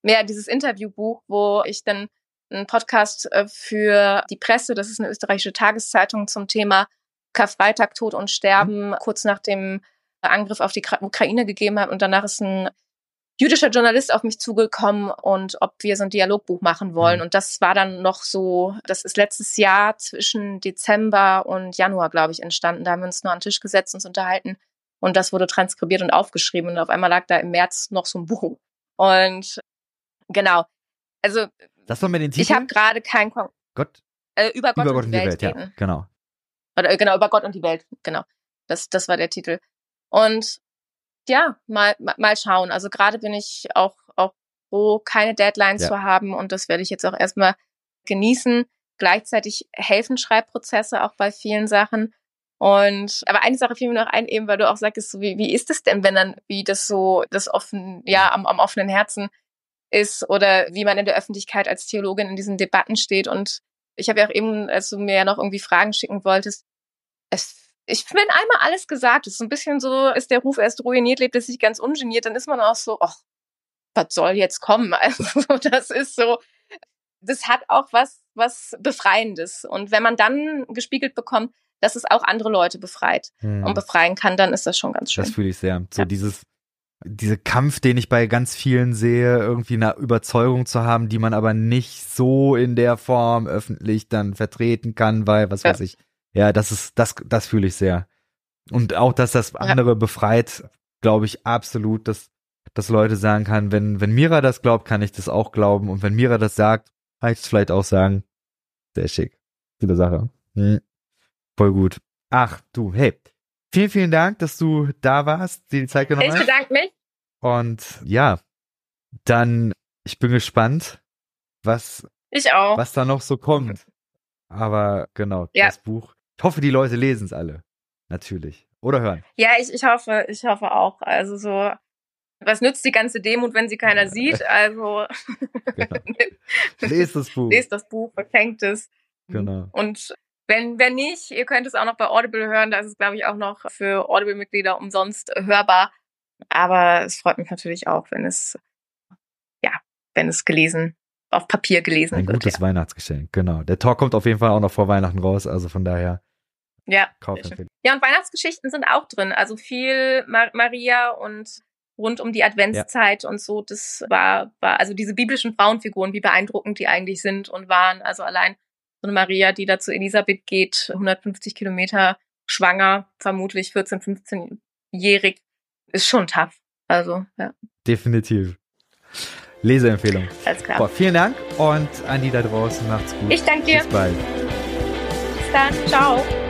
Mehr dieses Interviewbuch, wo ich dann einen Podcast äh, für die Presse, das ist eine österreichische Tageszeitung zum Thema Karfreitag, Tod und Sterben, mhm. kurz nach dem Angriff auf die Ukraine gegeben habe. Und danach ist ein jüdischer Journalist auf mich zugekommen und ob wir so ein Dialogbuch machen wollen. Mhm. Und das war dann noch so, das ist letztes Jahr zwischen Dezember und Januar, glaube ich, entstanden. Da haben wir uns nur an den Tisch gesetzt, uns unterhalten und das wurde transkribiert und aufgeschrieben. Und auf einmal lag da im März noch so ein Buch. Und genau. Also das war mir den Titel. Ich habe gerade kein Kon Gott äh, über Gott über und, Gott und die Welt, Welt ja, genau. Oder äh, genau über Gott und die Welt, genau. Das das war der Titel. Und ja, mal, mal schauen. Also gerade bin ich auch, auch froh, keine Deadlines ja. zu haben und das werde ich jetzt auch erstmal genießen. Gleichzeitig helfen Schreibprozesse auch bei vielen Sachen. Und aber eine Sache fiel mir noch ein, eben weil du auch sagst, so wie, wie ist es denn, wenn dann, wie das so das offen, ja, am, am offenen Herzen ist oder wie man in der Öffentlichkeit als Theologin in diesen Debatten steht. Und ich habe ja auch eben, als du mir ja noch irgendwie Fragen schicken wolltest, es, ich bin einmal alles gesagt. Es ist so ein bisschen so, ist der Ruf erst ruiniert, lebt es sich ganz ungeniert, dann ist man auch so, ach, was soll jetzt kommen? Also das ist so, das hat auch was, was Befreiendes. Und wenn man dann gespiegelt bekommt, dass es auch andere Leute befreit hm. und befreien kann, dann ist das schon ganz schön. Das fühle ich sehr. So ja. dieses, diese Kampf, den ich bei ganz vielen sehe, irgendwie eine Überzeugung zu haben, die man aber nicht so in der Form öffentlich dann vertreten kann, weil, was ja. weiß ich. Ja, das ist, das, das fühle ich sehr. Und auch, dass das andere ja. befreit, glaube ich absolut, dass, dass Leute sagen kann, wenn, wenn Mira das glaubt, kann ich das auch glauben. Und wenn Mira das sagt, kann ich es vielleicht auch sagen. Sehr schick. Gute Sache. Hm. Voll gut. Ach, du, hey. Vielen, vielen Dank, dass du da warst, dir die Zeit genommen hast. Ich bedanke mich. Und ja, dann, ich bin gespannt, was, ich auch. was da noch so kommt. Aber genau, ja. das Buch. Ich hoffe, die Leute lesen es alle. Natürlich. Oder hören. Ja, ich, ich hoffe, ich hoffe auch. Also so, was nützt die ganze Demut, wenn sie keiner sieht? Also genau. lest das Buch. Lest das Buch, verschenkt es. Genau. Und wenn, wenn nicht, ihr könnt es auch noch bei Audible hören. Da ist es, glaube ich, auch noch für Audible-Mitglieder umsonst hörbar. Aber es freut mich natürlich auch, wenn es, ja, wenn es gelesen, auf Papier gelesen Ein wird. Ein gutes ja. Weihnachtsgeschenk, genau. Der Talk kommt auf jeden Fall auch noch vor Weihnachten raus, also von daher. Ja. Ja, und Weihnachtsgeschichten sind auch drin. Also viel Mar Maria und rund um die Adventszeit ja. und so. Das war, war, also diese biblischen Frauenfiguren, wie beeindruckend die eigentlich sind und waren. Also allein so eine Maria, die da zu Elisabeth geht, 150 Kilometer schwanger, vermutlich 14, 15-jährig, ist schon tough. Also, ja. Definitiv. Leseempfehlung. Alles klar. Boah, vielen Dank und an die da draußen macht's gut. Ich danke dir. Bis bald. Bis dann. Ciao.